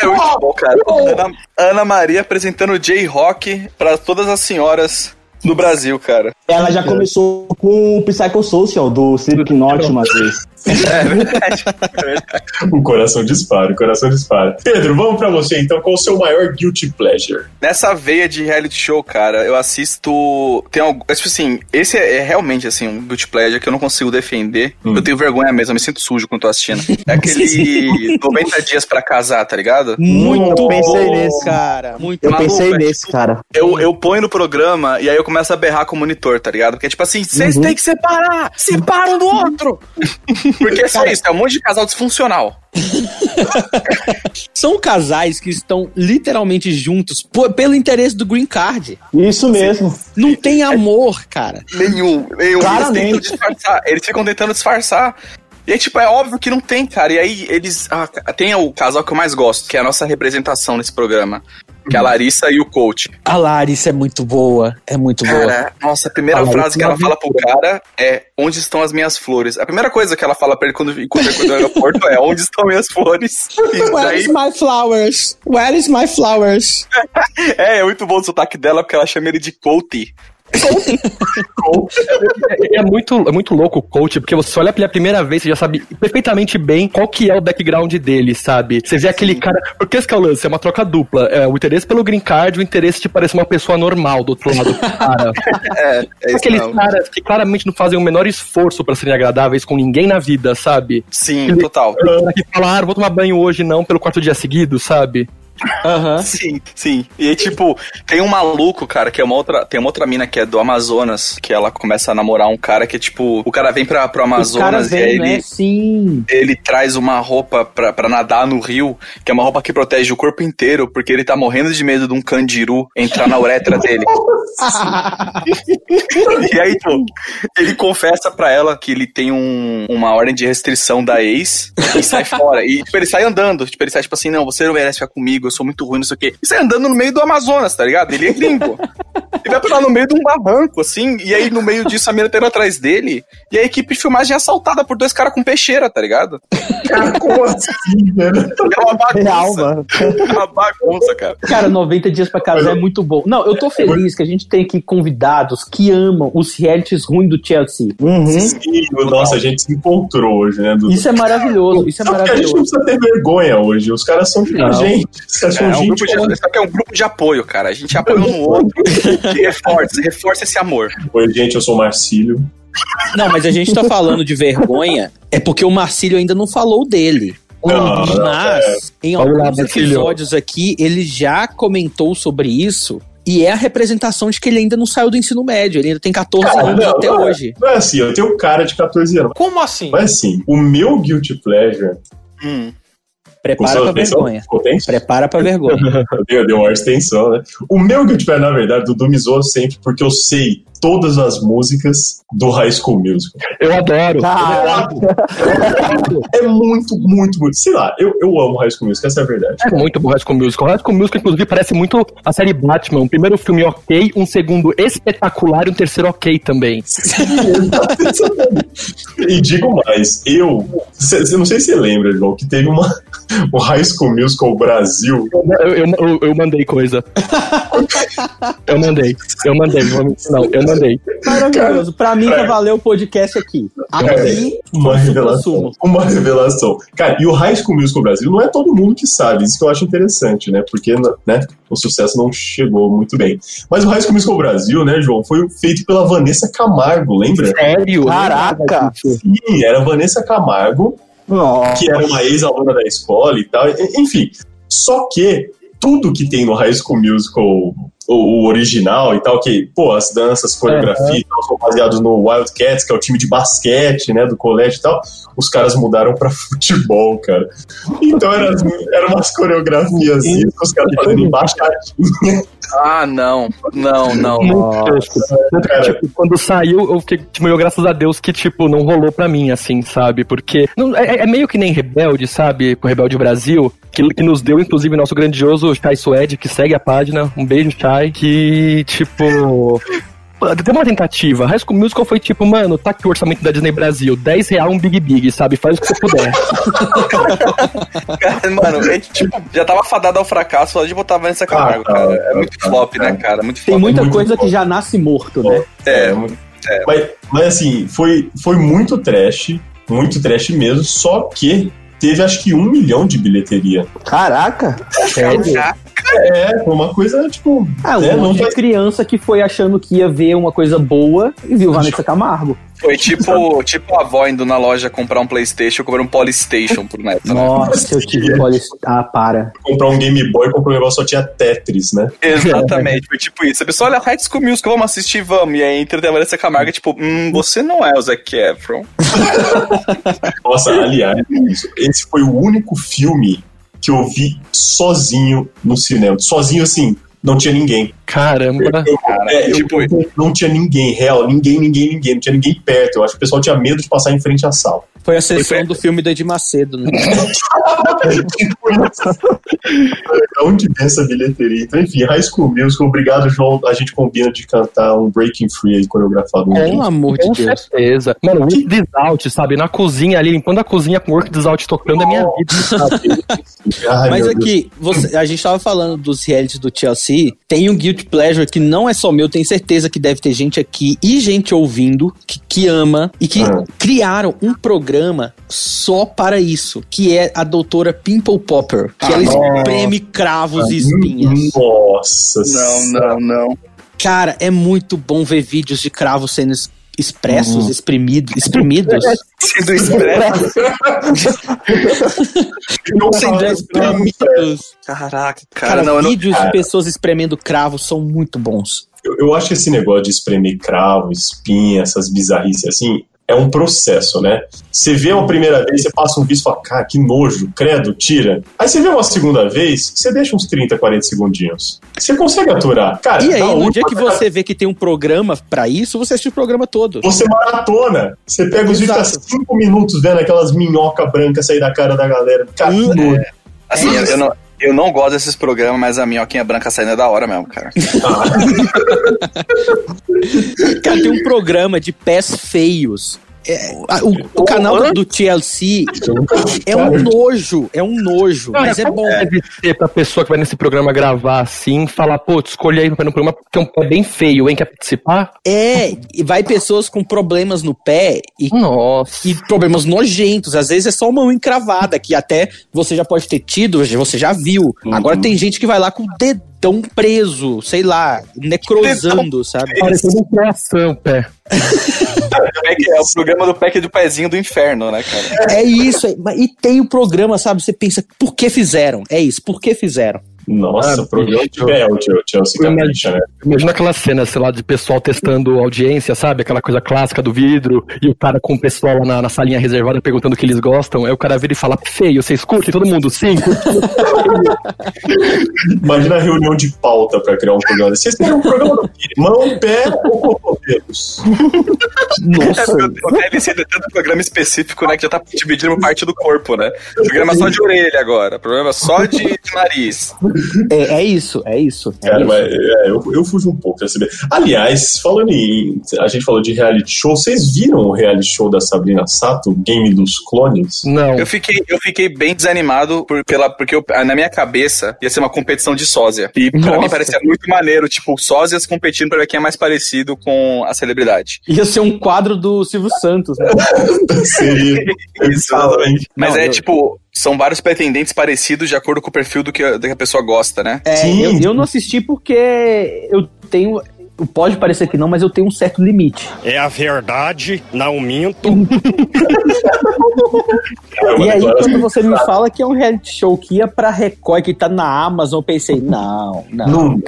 S6: É muito bom, cara. Ana, Ana Maria apresentando J-Rock pra todas as senhoras do Brasil, cara.
S7: Ela já começou com o Psychosocial do Slipknot uma vez.
S6: É (laughs) verdade.
S1: O coração dispara, o coração dispara. Pedro, vamos pra você então. Qual o seu maior guilty pleasure?
S6: Nessa veia de reality show, cara, eu assisto. Tem algo. é, Tipo assim, esse é, é realmente assim, um guilty pleasure que eu não consigo defender. Eu tenho vergonha mesmo, eu me sinto sujo quando tô assistindo. É aquele (laughs) 90 dias pra casar, tá ligado?
S2: Muito
S7: eu pensei
S2: bom,
S7: nesse.
S2: cara. Muito
S7: Eu
S6: Maluco,
S7: pensei
S6: é
S7: nesse, cara.
S6: Eu, eu ponho no programa e aí eu começo a berrar com o monitor, tá ligado? Porque, tipo assim, vocês
S7: Uhum.
S6: têm que separar! Separa um do outro! (laughs) Porque é só isso, é um monte de casal disfuncional. (laughs)
S2: São casais que estão literalmente juntos po- pelo interesse do green card.
S7: Isso mesmo.
S2: Não tem amor, cara.
S6: Nenhum, nenhum. Eles tentam disfarçar. Eles ficam tentando disfarçar. E aí, tipo, é óbvio que não tem, cara. E aí, eles. ah, tem o casal que eu mais gosto, que é a nossa representação nesse programa. Que é a Larissa e o coach.
S2: A Larissa é muito boa. É muito boa.
S6: Cara, nossa, a primeira
S2: A
S6: frase que
S2: é
S6: ela
S2: uma
S6: fala pro cara é: Onde estão as minhas flores? A primeira coisa que ela fala pra ele quando encontra ele no aeroporto é: Onde estão minhas flores? E
S2: Where
S6: daí,
S2: is my flowers? Where is my flowers? (laughs)
S6: é, é muito bom o sotaque dela porque ela chama ele de coach.
S8: É muito, é muito louco o coach, porque você olha pela primeira vez, você já sabe perfeitamente bem qual que é o background dele, sabe? Você vê aquele cara. Porque esse que é o lance, é uma troca dupla. É o interesse pelo green card, o interesse de parecer uma pessoa normal do outro lado do cara. (laughs)
S6: É, é
S8: Aqueles
S6: mesmo.
S8: caras que claramente não fazem o menor esforço pra serem agradáveis com ninguém na vida, sabe?
S6: Sim, total.
S8: Aquele cara que fala, ah, não vou tomar banho hoje não, pelo quarto dia seguido, sabe? (laughs)
S6: Sim, sim. E aí, tipo, tem um maluco, cara, que é uma outra. Tem uma outra mina que é do Amazonas, que ela começa a namorar um cara que é tipo. O cara vem pra, pro Amazonas
S2: caras
S6: e aí
S2: vêm,
S6: ele.
S2: né? Sim.
S6: Ele traz uma roupa pra, pra nadar no rio, que é uma roupa que protege o corpo inteiro, porque ele tá morrendo de medo de um candiru entrar na uretra dele. (laughs) (laughs) e aí, tipo, ele confessa pra ela que ele tem um- uma ordem de restrição da ex e sai fora. E, tipo, ele sai andando. Tipo, ele sai, tipo assim, não, você não merece ficar comigo, eu sou muito ruim, não sei o quê. E sai andando no meio do Amazonas, tá ligado? Ele é gringo. Ele vai parar no meio de um barranco, assim, e aí no meio disso a mina tá indo atrás dele, e a equipe de filmagem é assaltada por dois caras com peixeira, tá ligado?
S1: Cara, como assim, velho?
S6: É uma
S7: Real,
S6: bagunça.
S7: mano.
S6: É uma bagunça, cara.
S2: Cara, 90 dias pra casar é muito bom. Não, eu tô feliz que a gente tem aqui convidados que amam os realities ruins do Chelsea.
S1: Sim, nossa, a gente se encontrou hoje, né? Dudu?
S2: Isso é maravilhoso, isso é
S1: Só porque a gente não
S2: maravilhoso.
S1: precisa ter vergonha hoje. Os caras são
S2: Não.
S1: gente. Os caras
S6: É,
S1: são
S6: um
S1: gente.
S6: grupo de, é um grupo de apoio, cara. A gente apoia um no (laughs) outro e reforça, reforça esse amor.
S1: Oi, gente, eu sou o Marcílio.
S2: Não, mas a gente tá falando de vergonha, é porque o Marcílio ainda não falou dele.
S1: Não, não,
S2: Mas, em
S8: Vamos lá,
S2: alguns episódios aqui, ele já comentou sobre isso. E é a representação de que ele ainda não saiu do ensino médio. Ele ainda tem 14
S1: Cara,
S2: anos
S1: não,
S2: até
S1: não é-
S2: hoje.
S1: Não é assim, eu tenho cara de 14 anos.
S15: Como assim?
S1: Mas assim, o meu Guilty Pleasure.
S6: Hum.
S2: Prepara pra vergonha. Prepara pra vergonha. (laughs)
S1: Deu, deu uma extensão, né? O meu Guilty Pleasure, na verdade, o Dudu me zoa sempre porque eu sei todas as músicas do High School Musical.
S8: Eu adoro.
S1: É muito, muito, muito. Sei lá, eu, eu amo High School Musical, essa é a verdade.
S8: É muito bom High School Musical. High School Musical, inclusive, parece muito a série Batman. Um primeiro filme ok, um segundo espetacular e um terceiro ok também.
S1: E digo mais, eu. cê- cê- não sei se você lembra, João, que teve uma. (laughs) O High School Musical Brasil.
S8: Eu, eu, eu, eu mandei coisa. Eu mandei. Eu mandei. Não, eu mandei.
S2: Maravilhoso. Pra mim, já valeu o podcast aqui. Aqui,
S1: Uma revelação. Uma revelação. Cara, e o High School Musical Brasil não é todo mundo que sabe, isso que eu acho interessante, né? Porque né, o sucesso não chegou muito bem. Mas o High School Musical Brasil, né, João, foi feito pela Vanessa Camargo, lembra?
S8: Sério?
S7: Caraca!
S1: Sim, era a Vanessa Camargo,
S7: Nossa.
S1: que era uma ex-aluna da escola e tal. Enfim, só que tudo que tem no High School Musical, o, o original e tal, que, pô, as danças, coreografia e tal, são baseados no Wildcats, que é o time de basquete, né, do colégio e tal, os caras mudaram pra (laughs) futebol, cara. Então eram era umas coreografias que os caras fazendo embaixadinha.
S6: Ah, não. Não, não.
S8: Muito tipo, quando saiu, eu fiquei, tipo, meio graças a Deus que, tipo, não rolou pra mim, assim, sabe? Porque não- é, é meio que nem Rebelde, sabe? Com Rebelde Brasil, que, que nos deu, inclusive, nosso grandioso Chai Suede, que segue a página. Um beijo, Chai. Que, tipo. Tem uma tentativa. High School Musical foi tipo, mano, tá aqui o orçamento da Disney Brasil. 10 real um Big Big, sabe? Faz o que você puder. (laughs)
S6: Cara, mano, é, tipo, já tava fadado ao fracasso só de botar Vanessa Camargo,
S1: Ah,
S6: cara.
S1: tá,
S6: É muito
S1: tá,
S6: flop,
S1: tá.
S6: né, cara? Muito flop.
S2: Tem muita
S1: muito
S2: coisa
S1: bom.
S2: que já nasce morto, né?
S6: É,
S1: Mas, mas assim, foi, foi muito trash, muito trash mesmo, só que teve acho que um milhão de bilheteria.
S7: Caraca!
S1: É, foi uma coisa, tipo.
S2: Ah, um
S1: é, não
S2: monte de
S1: faz-
S2: criança que foi achando que ia ver uma coisa boa e viu Vanessa Camargo.
S6: Foi tipo, tipo a avó indo na loja comprar um Playstation comprar um Polystation por neto, né?
S2: Nossa, eu tive poli... (laughs) Ah, para.
S1: comprar um Game Boy, comprar um negócio só tinha Tetris, né?
S6: Exatamente, foi tipo isso. A pessoa olha High School Musical, vamos assistir, vamos. E aí entra a Vanessa Camargo, tipo, hum, você não é o Zac Efron. (laughs)
S1: Nossa, aliás, esse foi o único filme que eu vi sozinho no cinema. Sozinho, assim, não tinha ninguém.
S8: Caramba.
S1: É, eu-
S6: tipo-
S1: não tinha ninguém, real, ninguém, ninguém, ninguém, não tinha ninguém perto. Eu acho que o pessoal tinha medo de passar em frente à sala.
S2: Foi a sessão do filme do Edir Macedo, né? (laughs)
S1: Onde vem essa bilheteria? Então, enfim, High School Musical, obrigado, João. A gente combina de cantar um Breaking Free aí, coreografado.
S2: Pelo amor de
S8: Com
S2: Deus.
S8: certeza. Mano, Work This Out, sabe? Na cozinha ali, limpando a cozinha com Work This Out tocando é minha vida? (laughs)
S1: Ai,
S2: Mas aqui, você- a gente tava falando dos realities do Chelsea. Tem um Guilty Pleasure que não é só meu, tenho certeza que deve ter gente aqui e gente ouvindo que, que ama e que
S1: Ah.
S2: criaram um programa só para isso, que é a doutora Pimple Popper, que ela espreme cravos e espinhas.
S1: Nossa
S6: Não, não, não.
S2: Cara, é muito bom ver vídeos de cravos sendo es- expressos, exprimidos, exprimidos. (laughs)
S6: Sendo expresso. (laughs)
S1: Não
S2: sendo espremidos.
S6: Caraca, cara,
S2: Cara,
S6: não, eu não.
S2: vídeos
S1: cara.
S2: de pessoas espremendo cravos são muito bons.
S1: Eu, eu acho que esse negócio de espremer cravo, espinha, essas bizarrices assim, é um processo, né? Você vê uma primeira vez, você passa um vídeo e fala, cara, que nojo, credo, tira. Aí você vê uma segunda vez, você deixa uns 30, 40 segundinhos. Você consegue aturar. Cara,
S2: E aí, no
S1: última
S2: dia que você vê que tem um programa pra isso, você assiste o programa todo.
S1: Você maratona. Você pega os vídeos e fica cinco minutos vendo aquelas minhoca branca sair da cara da galera. Cara, que nojo.
S6: Assim, eu, eu não. Eu não gosto desses programas, mas a minhoquinha branca saindo é da hora mesmo, cara. (laughs)
S2: Cara, tem um programa de pés feios é, a- o, o canal do, do TLC é um nojo, é um nojo,
S8: Cara,
S2: mas é
S8: como
S2: bom.
S8: Deve ser pra pessoa que vai nesse programa gravar assim, falar, pô, te escolhi aí pra no programa porque tem um pé bem feio, hein? Quer participar?
S2: É, e vai pessoas com problemas no pé e,
S8: Nossa.
S2: e problemas nojentos. Às vezes é só uma unha encravada, que até você já pode ter tido, você já viu. Agora tem gente que vai lá com o dedão preso, sei lá, necrosando, sabe?
S8: Parecendo um coração, pé. (laughs)
S6: Pack- É o programa do pack do pezinho do inferno, né, cara?
S2: É isso, é- e tem o programa, sabe? Você pensa, por que fizeram? É isso, por que fizeram?
S1: Nossa,
S8: Ah,
S1: programa de
S8: bicho.
S1: Bel, o Chelsea Capricha, né?
S8: Imagina aquela cena, sei lá, de pessoal testando audiência, sabe? Aquela coisa clássica do vidro, e o cara com o pessoal lá na, na salinha reservada perguntando o que eles gostam. Aí o cara vira e fala, feio, vocês curtem? Todo mundo, sim. (laughs)
S1: Imagina a reunião de pauta pra criar um programa. Vocês querem um programa do quê? Mão, pé ou cotovelos? (laughs)
S2: Nossa.
S6: O TLC tem tanto programa específico, né, que já tá dividindo parte do corpo, né? Programa só de orelha agora, programa só de, de nariz. (laughs)
S2: É, é isso, é isso. É
S1: Cara,
S2: isso.
S1: mas, é, eu, eu fujo um pouco dessa ideia. Aliás, falando em. A gente falou de reality show, vocês viram o reality show da Sabrina Sato, Game dos Clones?
S8: Não.
S6: Eu fiquei, eu fiquei bem desanimado por, pela, porque eu- na minha cabeça ia ser uma competição de sósia. E pra
S2: Nossa.
S6: mim parecia muito maneiro, tipo, sósias competindo pra ver quem é mais parecido com a celebridade.
S2: Ia ser um quadro do Silvio Santos, né? (laughs)
S1: Seria. (laughs)
S6: Exatamente. Mas
S2: Não,
S6: é
S2: eu-
S6: tipo, são vários pretendentes parecidos de acordo com o perfil do que a, do que a pessoa gosta, né?
S2: É,
S1: Sim.
S2: eu, eu não assisti porque eu tenho. Pode parecer que não, mas eu tenho um certo limite.
S18: É a verdade, não minto. (laughs)
S2: E aí, quando você me fala que é um reality show que ia pra Record, que tá na Amazon, eu pensei, não, não.
S1: Não,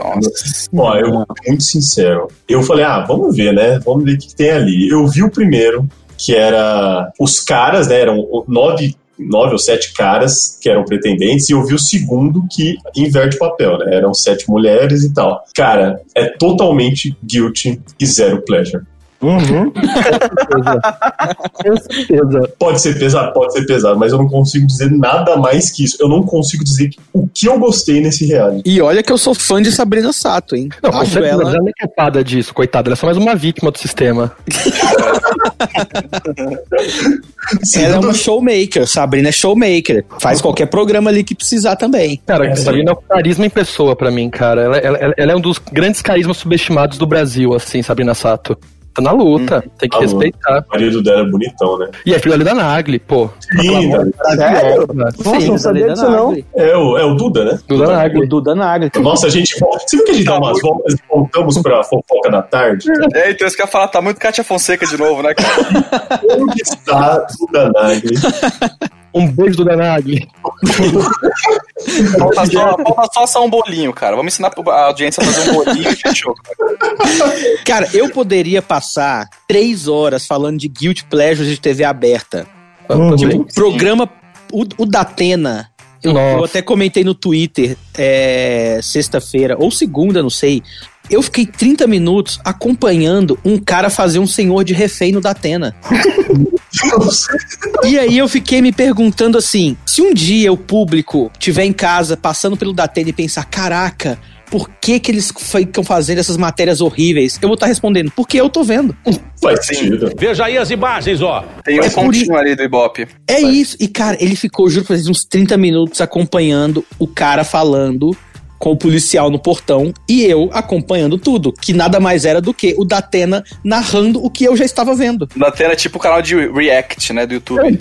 S1: Ó, eu vou muito sincero. Eu falei, ah, vamos ver, né? Vamos ver o que que tem ali. Eu vi o primeiro, que era os caras, né? Eram nove, nove ou sete caras que eram pretendentes, e eu vi o segundo que inverte o papel, né? Eram sete mulheres e tal. Cara, é totalmente guilty e zero pleasure.
S8: Uhum. Com certeza.
S1: Pode ser pesado, pode ser pesado, mas eu não consigo dizer nada mais que isso. Eu não consigo dizer que- o que eu gostei nesse reality.
S2: E olha que eu sou fã de Sabrina Sato, hein?
S8: Não,
S2: Acho
S8: certeza,
S2: ela.
S8: ela não é culpada disso, coitada. Ela é só mais uma vítima do sistema. (laughs)
S2: Ela é uma showmaker, Sabrina é showmaker. Faz qualquer programa ali que precisar também.
S8: Cara, a Sabrina é um carisma em pessoa pra mim, cara. Ela, ela- ela é um dos grandes carismas subestimados do Brasil, assim, Sabrina Sato. Tá na luta, tem que
S1: Tá
S8: respeitar.
S1: O marido dela é bonitão, né?
S8: E é filho ali da Nagli, pô.
S1: Sim, tá-
S8: maravilhosa.
S7: Nossa, não sabia disso não.
S1: É o, é o Duda, né?
S8: Duda Nagli.
S2: O Duda Nagli.
S1: Nossa, a gente. Você viu que a gente dá umas voltas e voltamos pra fofoca da tarde? (laughs)
S6: É, então isso que eu ia falar, tá muito Kátia Fonseca de novo, né, cara?
S1: Onde está Duda Nagli?
S8: Um beijo do Danagli. (laughs)
S6: Falta só, falta só assar um bolinho, cara. Vamos ensinar a audiência a fazer um bolinho e fechou.
S2: Cara, eu poderia passar três horas falando de Guilty Pleasures de TV aberta.
S8: Uhum.
S2: Tipo, programa. O, o Datena. Eu,
S8: Nossa.
S2: eu até comentei no Twitter é, sexta-feira, ou segunda, não sei. Eu fiquei 30 minutos acompanhando um cara fazer um senhor de refém no Datena. (laughs) E aí eu fiquei me perguntando assim: se um dia o público tiver em casa passando pelo Datena e pensar, caraca, por que que eles ficam fazendo essas matérias horríveis? Eu vou estar respondendo, porque eu tô vendo.
S1: Faz sentido.
S15: Veja aí as imagens, ó.
S6: Tem um
S2: É por
S6: pontinho ali do Ibope.
S2: É isso. E, cara, ele ficou, juro pra vocês, uns 30 minutos acompanhando o cara falando com o policial no portão e eu acompanhando tudo, que nada mais era do que o Datena narrando o que eu já estava vendo.
S6: Da tela é tipo o canal de React, né, do YouTube. (laughs) (laughs)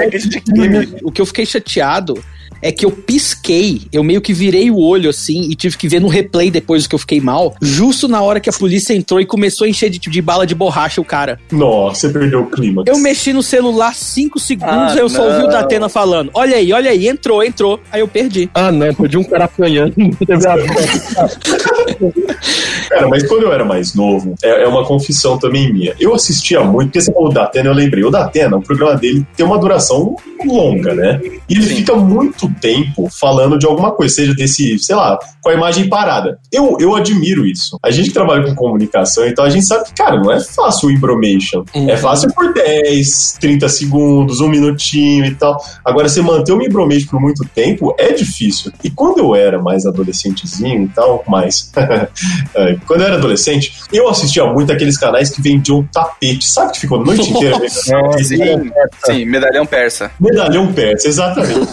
S6: React de crime.
S2: O que eu fiquei chateado é que eu pisquei, eu meio que virei o olho assim e tive que ver no replay depois que eu fiquei mal, justo na hora que a polícia entrou e começou a encher de, de bala de borracha o cara.
S1: Nossa, você perdeu o clima.
S2: Eu mexi no celular 5 segundos,
S6: Ah,
S2: aí eu só ouvi o. Datena falando: Olha aí, olha aí, entrou, entrou. Aí eu perdi.
S8: Ah, não, perdi um cara apanhando. (laughs) (laughs)
S1: Cara, mas quando eu era mais novo, é, é uma confissão também minha. Eu assistia muito, porque você falou o Datena, eu lembrei. O Datena, o programa dele tem uma duração longa, né? E ele fica muito tempo falando de alguma coisa, seja desse, sei lá, com a imagem parada. Eu, eu admiro isso. A gente que trabalha com comunicação, então a gente sabe que, cara, não é fácil o embromation. É fácil por 10, 30 segundos, um minutinho e tal. Agora, você manter o embromation por muito tempo é difícil. E quando eu era mais adolescentezinho e tal, mais. (laughs) Velho. Quando eu era adolescente, eu assistia muito aqueles canais que vendiam tapete. Sabe que ficou a noite inteira
S6: Sim, sim, medalhão persa.
S1: Medalhão persa, exatamente.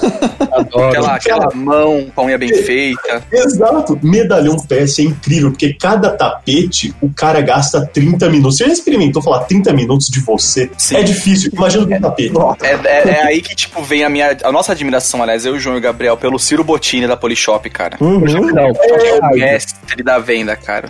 S6: Aquela, aquela mão com a unha bem feita.
S1: Exato. Medalhão persa é incrível, porque cada tapete o cara gasta 30 minutos. Você já experimentou falar 30 minutos de você? É difícil. Imagina o tapete.
S6: É, é- é aí que, tipo, vem a minha. A nossa admiração, aliás, eu, o João e o Gabriel, pelo Ciro Bottini da Polishop, cara.
S7: Uhum.
S8: Não,
S6: É o mestre da venda, cara.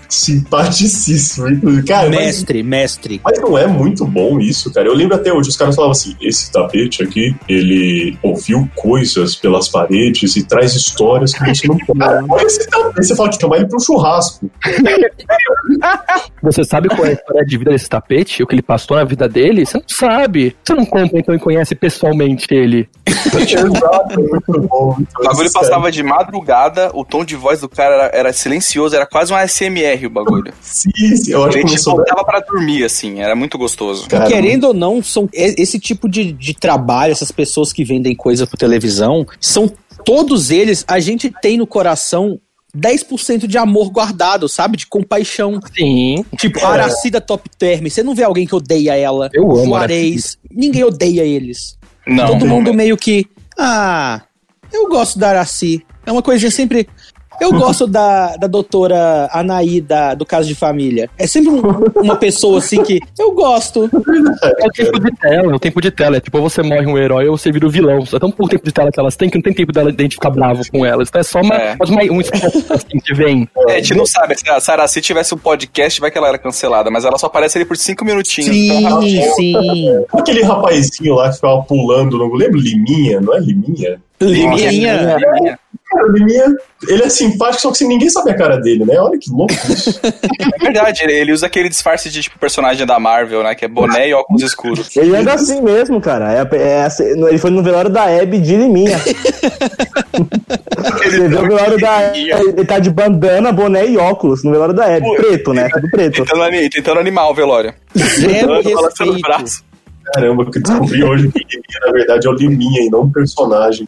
S1: Simpaticíssimo, inclusive. Cara, mas-
S2: mestre, mestre.
S1: Mas não é muito bom isso, cara. Eu lembro até hoje, os caras falavam assim: esse tapete aqui, ele ouviu coisas pelas paredes e traz histórias que você não (laughs) pode. Olha esse tapete. Você fala que chamar ele um churrasco.
S8: Você sabe qual é a história de vida desse tapete? O que ele passou na vida dele? Você não sabe. Você não compra então e conhece pessoalmente ele. (laughs)
S1: Exato, muito bom.
S6: O bagulho passava de madrugada, o tom de voz do cara era, era silencioso, era quase um ASMR o bagulho.
S1: Sim, sim, eu acho
S6: A
S1: que
S6: gente
S1: começou.
S6: voltava pra dormir, assim, era muito gostoso.
S2: Querendo ou não, são esse tipo de, de trabalho, essas pessoas que vendem coisa por televisão, são todos eles, a gente tem no coração 10% de amor guardado, sabe? De compaixão.
S8: Sim.
S2: Tipo,
S8: É.
S2: Aracida Top Term, você não vê alguém que odeia ela.
S8: Eu amo
S2: Juarez, ninguém odeia eles.
S6: Não,
S2: Todo
S6: não,
S2: mundo meio que, ah, eu gosto da Araci. É uma coisinha sempre... Eu gosto da, da doutora Anaí da, do Caso de Família. É sempre um- uma pessoa assim que eu gosto.
S8: É o tempo de tela, é o tempo de tela. É tipo, você morre um herói ou você vira o vilão. Só tão pouco tempo de tela que elas têm que não tem tempo dela de ficar bravo com elas. Então é só uma,
S6: É.
S8: mais uma- um espaço assim que vem.
S6: É, a gente não sabe, se a Sarah se tivesse um podcast, vai que ela era cancelada, mas ela só aparece ali por cinco minutinhos. então, ela-
S2: sim.
S1: Aquele rapazinho lá que ficava pulando, não lembro? Liminha, não é Liminha?
S6: Liminha. Liminha.
S1: Cara, o Liminha, ele é simpático, só que ninguém sabe a cara dele, né? Olha que louco isso. (laughs)
S6: É verdade, ele, ele usa aquele disfarce de tipo personagem da Marvel, né? Que é boné e óculos escuros. (laughs)
S7: Ele anda assim mesmo, cara. É, é assim, ele foi no velório da Hebe de Liminha. Você viu o velório da ele tá de bandana, boné e óculos no velório da Hebe. Preto, né? Tudo preto.
S6: Tentando, tentando animar o velório.
S2: Zero respeito.
S1: Caramba, que eu descobri hoje que Liminha, na verdade, é o Liminha e não um personagem.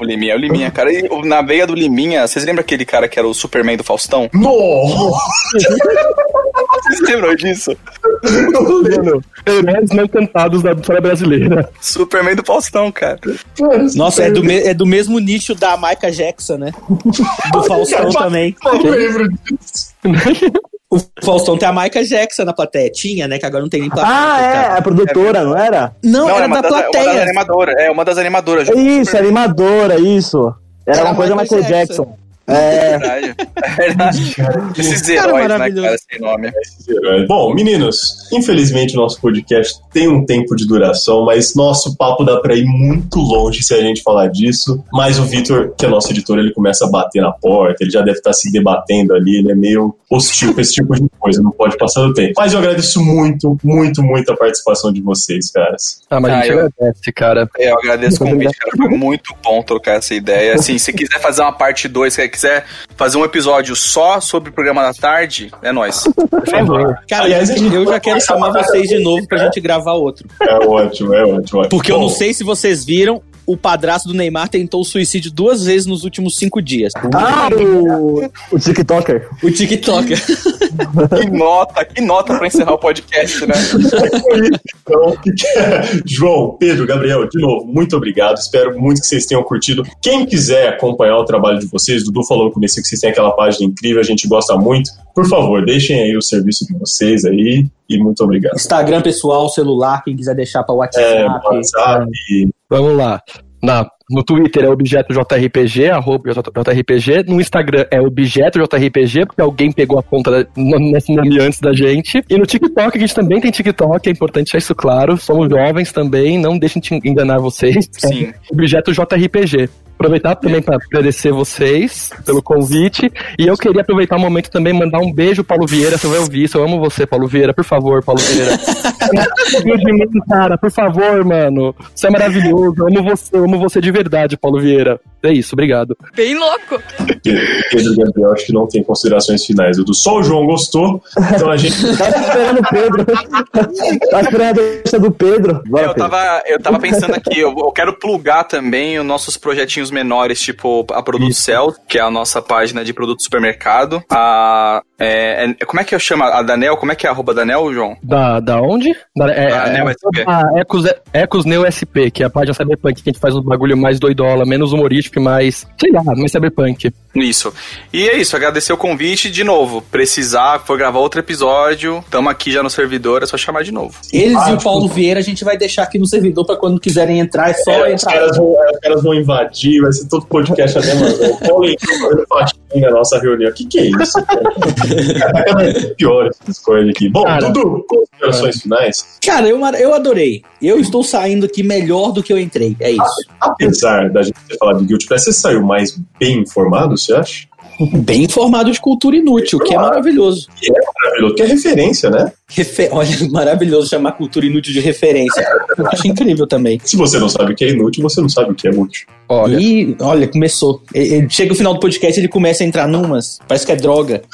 S6: O Liminha é o Liminha, cara. E o- na veia do Liminha, vocês lembram aquele cara que era o Superman do Faustão?
S1: Nossa!
S6: Vocês lembram disso?
S8: Mano, heróis não cantados da história brasileira.
S6: Superman do Faustão, cara.
S2: Nossa, é do, me- é do mesmo nicho da Michael Jackson, né? Do (laughs) Faustão também.
S1: Eu lembro disso. (laughs)
S2: O Faustão tem a Michael Jackson na plateia. Tinha, né? Que agora não tem nem plateia.
S7: Ah, é,
S2: coitado.
S7: a produtora, não era?
S2: Não,
S6: é
S2: era
S6: uma
S2: da
S6: das, é uma das
S2: plateia.
S6: animadoras. É uma das animadoras.
S7: É isso, animadora, isso. Era,
S2: Era
S7: uma coisa
S2: Michael Jackson.
S7: Jackson. É.
S6: verdade. É verdade. (laughs) Esses
S2: Cara
S6: heróis, né,
S2: maravilhoso.
S6: cara, sem nome.
S1: Bom, meninos, infelizmente o nosso podcast tem um tempo de duração, mas nosso papo dá pra ir muito longe se a gente falar disso. Mas o Vitor, que é nosso editor, ele começa a bater na porta, ele já deve estar se debatendo ali, ele é meio hostil com esse tipo de coisa, não pode passar do tempo. Mas eu agradeço muito, muito, muito a participação de vocês, caras.
S8: Ah, mas a
S6: Ah,
S8: gente
S6: eu-
S8: agradece, cara.
S6: É, eu agradeço o convite, cara. Foi muito bom trocar essa ideia. Assim, se quiser fazer uma parte 2, se quiser fazer um episódio só sobre o programa da tarde, é nóis. (laughs)
S8: Por favor.
S2: Cara,
S1: Aliás,
S2: eu já quero (laughs) chamar vocês de novo pra gente gravar outro.
S1: É ótimo, é ótimo.
S2: Porque eu
S1: Bom,
S2: não sei se vocês viram, o padrasto do Neymar tentou o suicídio duas vezes nos últimos cinco dias.
S7: Ah, o, o TikToker.
S2: O TikToker. (laughs)
S6: Que nota, que nota pra encerrar o podcast, né?
S1: Então, o que que é? João, Pedro, Gabriel, de novo, muito obrigado. Espero muito que vocês tenham curtido. Quem quiser acompanhar o trabalho de vocês, Dudu falou no começo que vocês têm aquela página incrível, a gente gosta muito. Por favor, deixem aí o serviço de vocês aí e muito obrigado.
S2: Instagram pessoal, celular, quem quiser deixar pra
S1: É,
S2: WhatsApp.
S1: WhatsApp,
S8: Vamos lá. Na, no Twitter é objeto JRPG, arroba JRPG. No Instagram é objeto JRPG, porque alguém pegou a conta da- nesse nome antes da gente. E no TikTok, a gente também tem TikTok, é importante deixar isso claro. Somos jovens também, não deixem de enganar vocês.
S6: Sim. (laughs)
S8: É objeto JRPG. Aproveitar também para agradecer vocês pelo convite. E eu queria aproveitar o momento também e mandar um beijo, Paulo Vieira. Você vai ouvir isso. Eu amo você, Paulo Vieira. Por favor, Paulo Vieira. Não de mim, cara. Por favor, mano. Você é maravilhoso. Eu amo você. Eu amo você de verdade, Paulo Vieira. É isso, obrigado.
S9: Bem louco.
S1: Pedro Gabriel, acho que não tem considerações finais. Edu, só o João gostou, então a gente. (laughs)
S7: Tá esperando o Pedro. Tá esperando a deixa do Pedro. Bora,
S6: eu,
S7: Pedro.
S6: tava, eu tava pensando aqui, eu, eu quero plugar também os nossos projetinhos menores, tipo a Produto Cell, que é a nossa página de produto supermercado. A, é, é- como é que eu chamo? A Danel? Como é que é a arroba Danel, João?
S8: Da, da onde? Da, é,
S6: Da
S8: é,
S6: Neo SP.
S8: a Ecos, Ecos Neo SP, que é a página Cyberpunk, que a gente faz um bagulho mais doidola, menos humorístico e mais, sei lá, mais Cyberpunk.
S6: Isso. E é isso, agradecer o convite de novo. Precisar, for gravar outro episódio, tamo aqui já no servidor, é só chamar de novo.
S2: Eles e o Paulo Vieira a gente vai deixar aqui no servidor pra quando quiserem entrar, é só
S1: É, os,
S2: entrar.
S1: caras vão, os caras vão invadir, vai ser todo podcast até mais. O Paulo entrou fazendo faxina na nossa reunião. O que, que é isso? cara? Cada vez pior essas coisas aqui. Bom,
S2: Cara.
S1: Dudu, considerações finais.
S2: Cara, eu, eu adorei. Eu estou saindo aqui melhor do que eu entrei. É isso.
S1: Apesar da gente ter falado de Guilty Pleasure, você saiu mais bem informado, você acha?
S2: Bem informado de cultura inútil, que é maravilhoso.
S1: Que é maravilhoso, que é referência, né?
S2: Refe- Olha, (laughs) maravilhoso chamar cultura inútil de referência. Eu acho incrível também.
S1: Se você não sabe o que é inútil, você não sabe o que é útil.
S8: Olha.
S2: E, olha, começou. E- e chega o final do podcast ele começa a entrar numas. Parece que é droga. (laughs)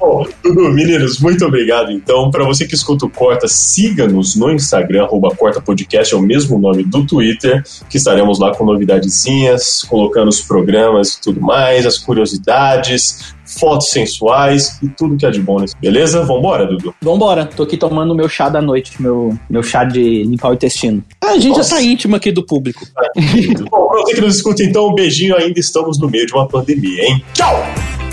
S1: Bom, meninos, muito obrigado. Então, para você que escuta o Corta, siga-nos no Instagram, arroba Corta Podcast, é o mesmo nome do Twitter, que estaremos lá com novidadezinhas, colocando os programas e tudo mais, as curiosidades, fotos sensuais e tudo que é de bom nesse. Beleza? Vambora, Dudu.
S2: Vambora, tô aqui tomando meu chá da noite, meu, meu chá de limpar o intestino. Ah, a gente
S1: Nossa.
S2: já tá íntimo aqui do público. (laughs)
S1: Bom, pra você que nos escuta, então, um beijinho. Ainda estamos no meio de uma pandemia, hein? Tchau!